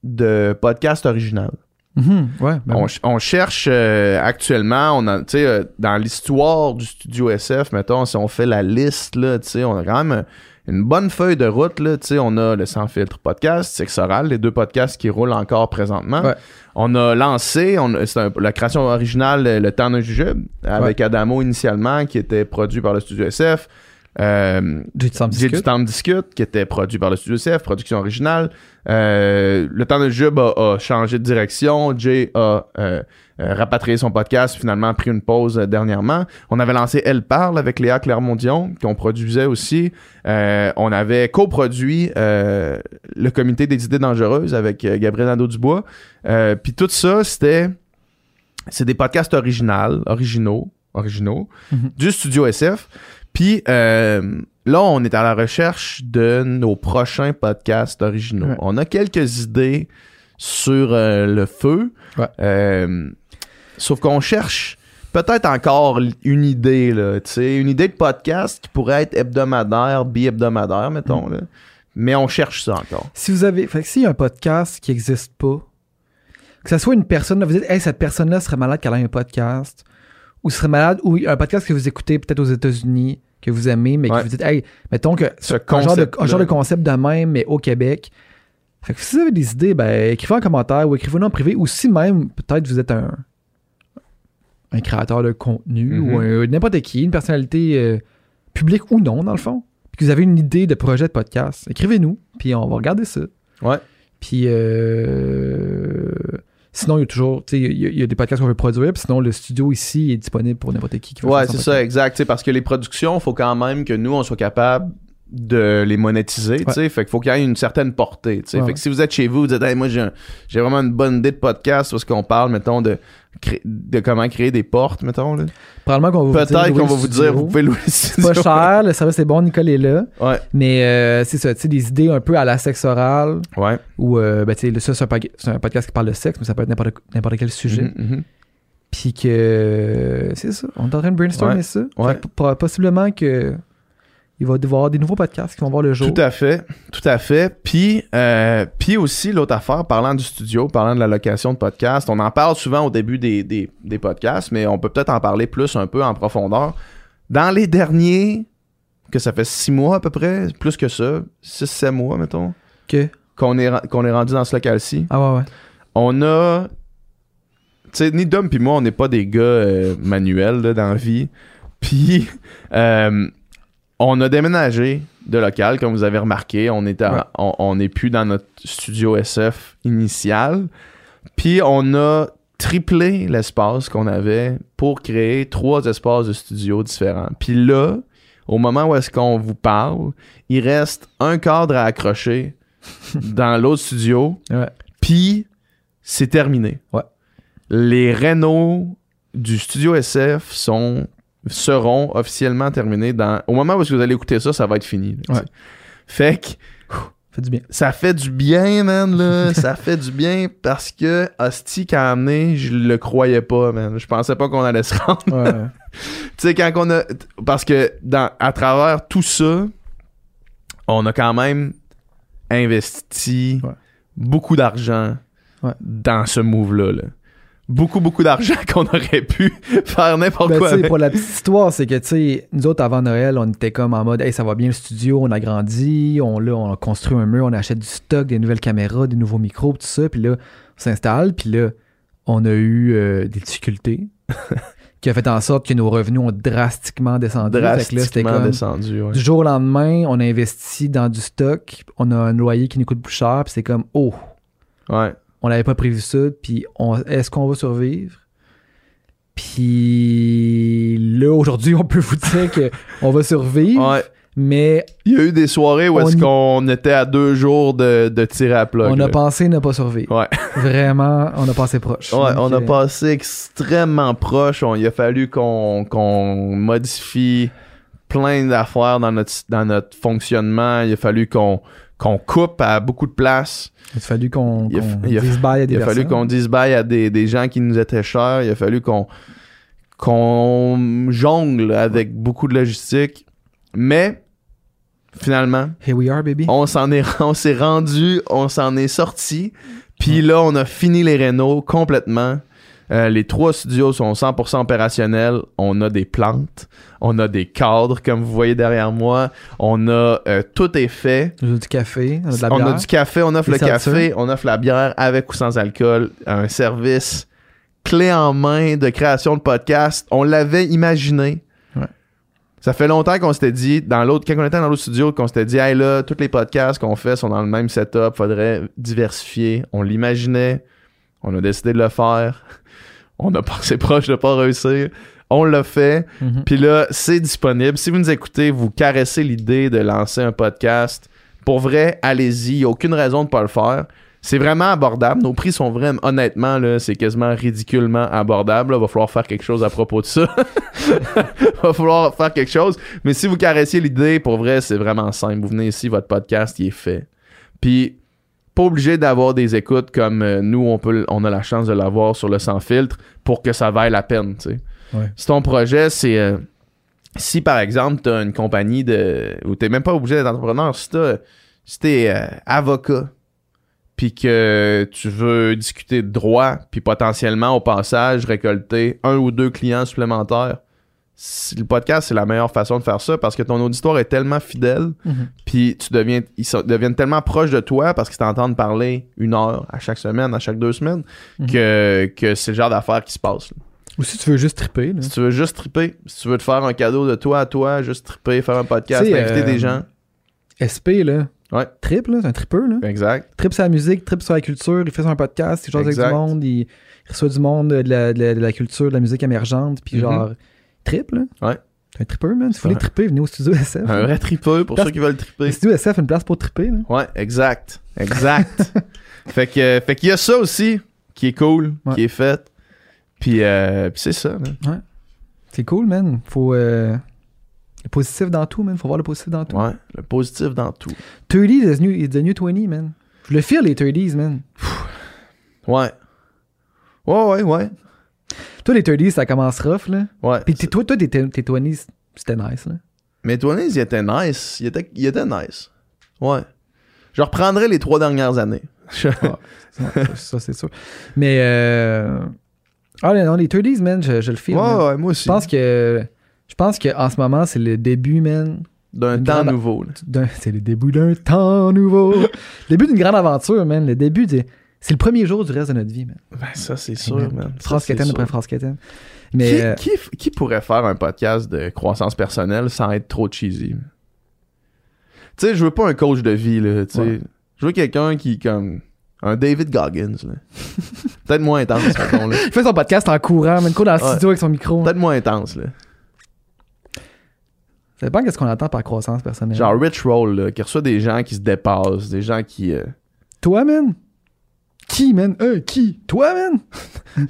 de podcast original. Mhm, ouais, ben on, cherche euh, actuellement, on a, tu sais, euh, dans l'histoire du studio SF, mettons, si on fait la liste, là, tu sais, on a quand même une bonne feuille de route, là, tu sais, on a le Sans Filtre podcast, Sexe Oral, les deux podcasts qui roulent encore présentement. Ouais. On a lancé, on un- la création originale, euh, Le Temps d'un jujube, avec Adamo initialement, qui était produit par le studio SF. Euh, J'ai du temps de discute. temps de discute, qui était produit par le studio CF, production originale. Euh, le temps de jeu a, a changé de direction. Jay a euh, rapatrié son podcast, finalement pris une pause dernièrement. On avait lancé Elle parle avec Léa Clermont-Dion, qu'on produisait aussi. On avait coproduit le comité des idées dangereuses avec Gabriel Nadeau-Dubois. Puis tout ça, c'était... C'est des podcasts originaux, originaux, originaux, Mhm. du studio SF. Puis euh, là, on est à la recherche de nos prochains podcasts originaux. Ouais. On a quelques idées sur euh, le feu. Ouais. Euh, sauf qu'on cherche peut-être encore une idée, là, une idée de podcast qui pourrait être hebdomadaire, bi-hebdomadaire, mettons. Mm. Là. Mais on cherche ça encore. Si vous avez. Fait que s'il y a un podcast qui n'existe pas, que ce soit une personne, là, vous dites, hey, cette personne-là serait malade qu'elle ait un podcast, ou serait malade, ou un podcast que vous écoutez peut-être aux États-Unis, que vous aimez, mais Ouais. que vous dites, hey, mettons que Ce un genre, de, concept-là. un genre de concept de même, mais au Québec. Fait que si vous avez des idées, ben, écrivez en commentaire ou écrivez-nous en privé, ou si même, peut-être vous êtes un, un créateur de contenu, ou un- n'importe qui, une personnalité euh, publique ou non, dans le fond, puis que vous avez une idée de projet de podcast, écrivez-nous, puis on va regarder ça. Ouais. Puis euh, sinon, il y a toujours, tu sais, il y, a- il y a des podcasts qu'on veut produire, puis sinon, le studio ici est disponible pour n'importe qui qui veut Ouais, c'est ça, exact. Tu sais, parce que les productions, faut quand même que nous, on soit capable de les monétiser, tu sais. Fait qu'il faut qu'il y ait une certaine portée, tu sais. Ouais. Fait que si vous êtes chez vous, vous dites, hey, moi, j'ai un- j'ai vraiment une bonne idée de podcast parce qu'on parle, mettons, de, comment créer des portes, mettons, là. Probablement qu'on va vous dire. Peut-être qu'on va vous dire, vous pouvez louer le C'est pas cher, le service est bon, Nicole est là. Ouais. Mais euh, c'est ça, tu sais, des idées un peu à la sexe oral, Ouais. ou, euh, ben, tu sais, ça, c'est un, pod- c'est un podcast qui parle de sexe, mais ça peut être n'importe n'importe quel sujet. Mhm, mhm. Puis que, c'est ça, on est en train de brainstormer Ouais. ça. Ouais. Fait possiblement que il va y avoir des nouveaux podcasts qui vont voir le jour. Tout à fait, tout à fait. Puis, euh, puis aussi, l'autre affaire, parlant du studio, parlant de la location de podcast, on en parle souvent au début des, des, des podcasts, mais on peut peut-être en parler plus un peu en profondeur. Dans les derniers, que ça fait six mois à peu près, plus que ça, six, sept mois, mettons, Que? qu'on est, qu'on est rendu dans ce local-ci, Ah ouais, ouais. on a... Tu sais, ni Dom puis moi, on n'est pas des gars euh, manuels là, dans la vie. Puis, euh, on a déménagé de local, comme vous avez remarqué. On est, à- Ouais. on, on est plus dans notre studio SF initial. Puis, on a triplé l'espace qu'on avait pour créer trois espaces de studio différents. Puis là, au moment où est-ce qu'on vous parle, il reste un cadre à accrocher dans l'autre studio. Ouais. Puis, c'est terminé. Ouais. Les rénaux du studio SF sont, seront officiellement terminés dans. Au moment où vous allez écouter ça, ça va être fini. là, Ouais. Fait que Fait du bien. ça fait du bien, man, là. ça fait du bien parce que Hostie a amené, je le croyais pas, man. Je pensais pas qu'on allait se rendre. Ouais, tu sais, quand on a. Parce que dans, à travers tout ça, on a quand même investi Ouais. beaucoup d'argent dans ce move-là. là. Beaucoup, beaucoup d'argent qu'on aurait pu faire n'importe Ben, quoi. avec. pour la petite histoire, c'est que, tu sais, nous autres, avant Noël, on était comme en mode, hey, ça va bien le studio, on a grandi, on, là, on a construit un mur, on achète du stock, des nouvelles caméras, des nouveaux micros, tout ça, puis là, on s'installe, puis là, on a eu euh, des difficultés qui a fait en sorte que nos revenus ont drastiquement descendu. Fait que là, c'était Drastiquement comme, descendu. ouais. du jour au lendemain, on a investi dans du stock, on a un loyer qui nous coûte plus cher, puis c'est comme, oh, Ouais. On n'avait pas prévu ça, puis on- est-ce qu'on va survivre? Puis là, aujourd'hui, on peut vous dire qu'on va survivre, Ouais. mais Il y a eu des soirées où On est-ce y- qu'on était à deux jours de, de tirer à plat. on a pensé ne pas survivre. Ouais. Vraiment, on a passé proche. Ouais, Donc, on a euh, passé extrêmement proche. On, il a fallu qu'on qu'on modifie plein d'affaires dans notre, dans notre fonctionnement. Il a fallu qu'on qu'on coupe à beaucoup de places. Il a fallu qu'on dise bye à des Il a fallu qu'on dise bye à des, des gens qui nous étaient chers. Il a fallu qu'on qu'on jongle avec beaucoup de logistique. Mais finalement, Here we are, baby. on s'en est on s'est rendu, on s'en est sorti. Puis là, on a fini les rénaux complètement. Euh, les trois studios sont 100% opérationnels. On a des plantes, on a des cadres comme vous voyez derrière moi. On a euh, tout est fait. On a du café, on a de la on bière. a du café, on offre le café, on offre la bière avec ou sans alcool, un service clé en main de création de podcast. On l'avait imaginé. Ça fait longtemps qu'on s'était dit, dans l'autre, quand on était dans l'autre studio, qu'on s'était dit, hey là, tous les podcasts qu'on fait sont dans le même setup, faudrait diversifier. On l'imaginait, on a décidé de le faire. On a passé proche de pas réussir. On l'a fait. Mhm. Puis là, c'est disponible. Si vous nous écoutez, vous caressez l'idée de lancer un podcast. Pour vrai, allez-y. Il n'y a aucune raison de pas le faire. C'est vraiment abordable. Nos prix sont vraiment, honnêtement, là, c'est quasiment ridiculement abordable. Il va falloir faire quelque chose à propos de ça. va falloir faire quelque chose. Mais si vous caressiez l'idée, pour vrai, c'est vraiment simple. Vous venez ici, votre podcast, il est fait. Puis, pas obligé d'avoir des écoutes comme euh, nous, on, peut, on a la chance de l'avoir sur le sans filtre pour que ça vaille la peine, tu. Ouais. Si ton projet, c'est... euh, si, par exemple, t'as une compagnie de... ou t'es même pas obligé d'être entrepreneur, si t'as... Si t'es euh, avocat, puis que tu veux discuter de droit, puis potentiellement, au passage, récolter un ou deux clients supplémentaires, le podcast, c'est la meilleure façon de faire ça parce que ton auditoire est tellement fidèle, Mhm. puis tu deviens, ils deviennent tellement proches de toi parce qu'ils t'entendent parler une heure à chaque semaine, à chaque deux semaines, Mhm. que, que c'est le genre d'affaires qui se passe. là. Ou si tu veux juste triper, là. Si tu veux juste triper, si tu veux te faire un cadeau de toi à toi, juste triper, faire un podcast, inviter euh, des gens. SP, là. Ouais. Trip, là. C'est un tripeur, là. Exact. Tripe sur la musique, tripe sur la culture, il fait son podcast, il jase avec du monde, il, il reçoit du monde de la, de la- de la culture, de la musique émergente, puis Mhm. genre, trip, là. Ouais. C'est un tripeur, man. Si vous voulez Ouais. triper, venez au studio SF. Un vrai tripeux pour Parce- ceux qui veulent triper. Le studio SF une place pour triper, là. Ouais, exact. Exact. fait que fait qu'il y a ça aussi qui est cool, Ouais. qui est fait. Puis, euh, puis c'est ça. man. C'est cool, man. Faut. euh, le positif dans tout, man. Faut voir le positif dans tout. Ouais, le positif dans tout. 30s is, new, is the new 20, man. Je le feel, les 30s, man. Ouais. Ouais, ouais, ouais. Toi, les 30s, ça commence rough, là. Ouais. Puis t'es- toi, toi, tes, tes 20s, c'était nice, là. Mais Twanis, il était nice. Il était, il était nice. Ouais. Je reprendrai les trois dernières années. Ça, ça, c'est sûr. Mais, euh... Ah, non, les 30s, man, je, je le man. ouais, ouais, moi aussi. Je pense que. Je pense qu'en ce moment, c'est le début, man. D'un temps grande- nouveau. C'est le début d'un temps nouveau. le début d'une grande aventure, man. Le début, de- c'est le premier jour du reste de notre vie, man. Ben, ça, c'est sûr, Man. man. Phrase quétaine après phrase quétaine. Mais. Qui, euh, qui, qui pourrait faire un podcast de croissance personnelle sans être trop cheesy? Tu sais, je veux pas un coach de vie, là. tu sais. Ouais. Je veux quelqu'un qui, comme. Un David Goggins, là. Peut-être moins intense, là. Il fait son podcast en courant, man, court dans le Ouais. studio avec son micro. Peut-être moins intense, là. Ça dépend de ce qu'on entend par croissance personnelle. Genre Rich Roll, là, qui reçoit des gens qui se dépassent, des gens qui. euh, Toi, man? Qui, man? Euh, qui? Toi, man?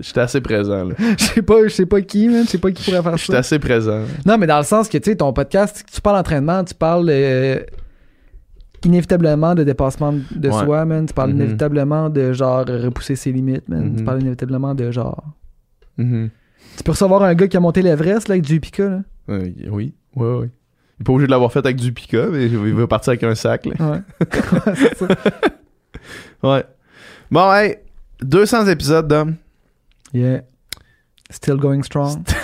J'étais assez présent, là. Je sais pas, je sais pas qui, man. Je sais pas qui pourrait faire J'étais ça. assez présent. Non, mais dans le sens que, tu sais, ton podcast, tu parles d'entraînement, tu parles euh, inévitablement de dépassement de Ouais. soi, man. Tu parles Mhm. inévitablement de, genre, repousser ses limites, man. Tu Mhm. parles inévitablement de, genre... Mhm. Tu peux recevoir un gars qui a monté l'Everest, là, avec du Pika, là. Euh, oui, oui, oui. Il est pas obligé de l'avoir fait avec du pica, mais il veut partir avec un sac, là. Ouais. Ouais, c'est ça. Ouais. Bon, hey, 200 épisodes, Dom. Yeah. Still going strong.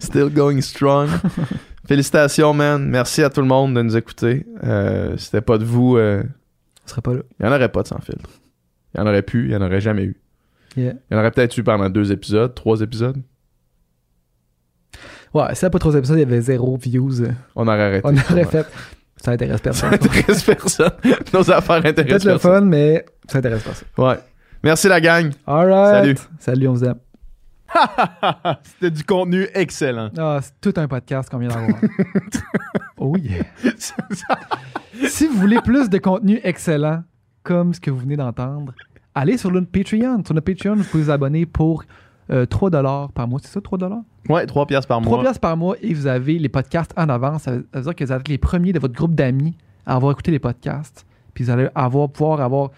Still going strong. Félicitations, man. Merci à tout le monde de nous écouter. Euh, C'était pas de vous. euh, On serait pas là. Il y en aurait pas de sans filtre. Il y en aurait pu, il y en aurait jamais eu. Yeah. Il y en aurait peut-être eu pendant deux épisodes, trois épisodes. Ouais, si y a pas trop d'épisodes, il y avait zéro views. On aurait arrêté. On aurait fait. Ça intéresse Ça personne. intéresse personne. Nos affaires Peut-être intéressent le personne. fun, mais ça intéresse personne. Ouais. Merci la gang. Alright. Salut. Salut, on vous aime. C'était du contenu excellent. Ah, c'est tout un podcast qu'on vient d'avoir. oh yeah. si vous voulez plus de contenu excellent, comme ce que vous venez d'entendre, allez sur notre Patreon. Sur notre Patreon, vous pouvez vous abonner pour euh, 3$ par mois. C'est ça, 3$? Ouais, 3 piastres par 3 mois. piastres par mois et vous avez les podcasts en avance. Ça veut ça veut dire que vous êtes les premiers de votre groupe d'amis à avoir écouté les podcasts. Puis vous allez avoir, pouvoir avoir.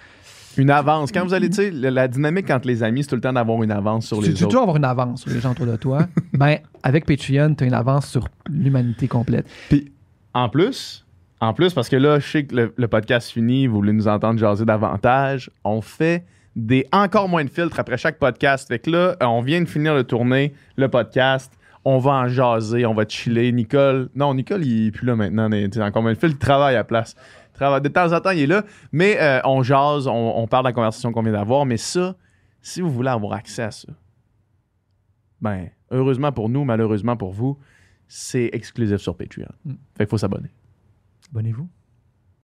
Une avance. Quand vous allez, tu sais, la, dynamique entre les amis, c'est tout le temps d'avoir une avance sur Tu les tu autres. toujours avoir une avance sur les gens autour de toi? ben, avec Patreon, tu as une avance sur l'humanité complète. Puis, en plus, en plus, parce que là, je sais que le, le podcast fini, vous voulez nous entendre jaser davantage, on fait des encore moins de filtres après chaque podcast. Fait que là, euh, on vient de finir de tourner le podcast. On va en jaser, on va chiller. Nicole, non, Nicole, il est plus là maintenant. tu sais, encore moins de filtres, il travaille à la place. Il travaille- De temps en temps, il est là. Mais euh, on jase, on, on parle de la conversation qu'on vient d'avoir. Mais ça, si vous voulez avoir accès à ça, ben, heureusement pour nous, malheureusement pour vous, c'est exclusif sur Patreon. Mm. Fait qu'il faut s'abonner. Abonnez-vous.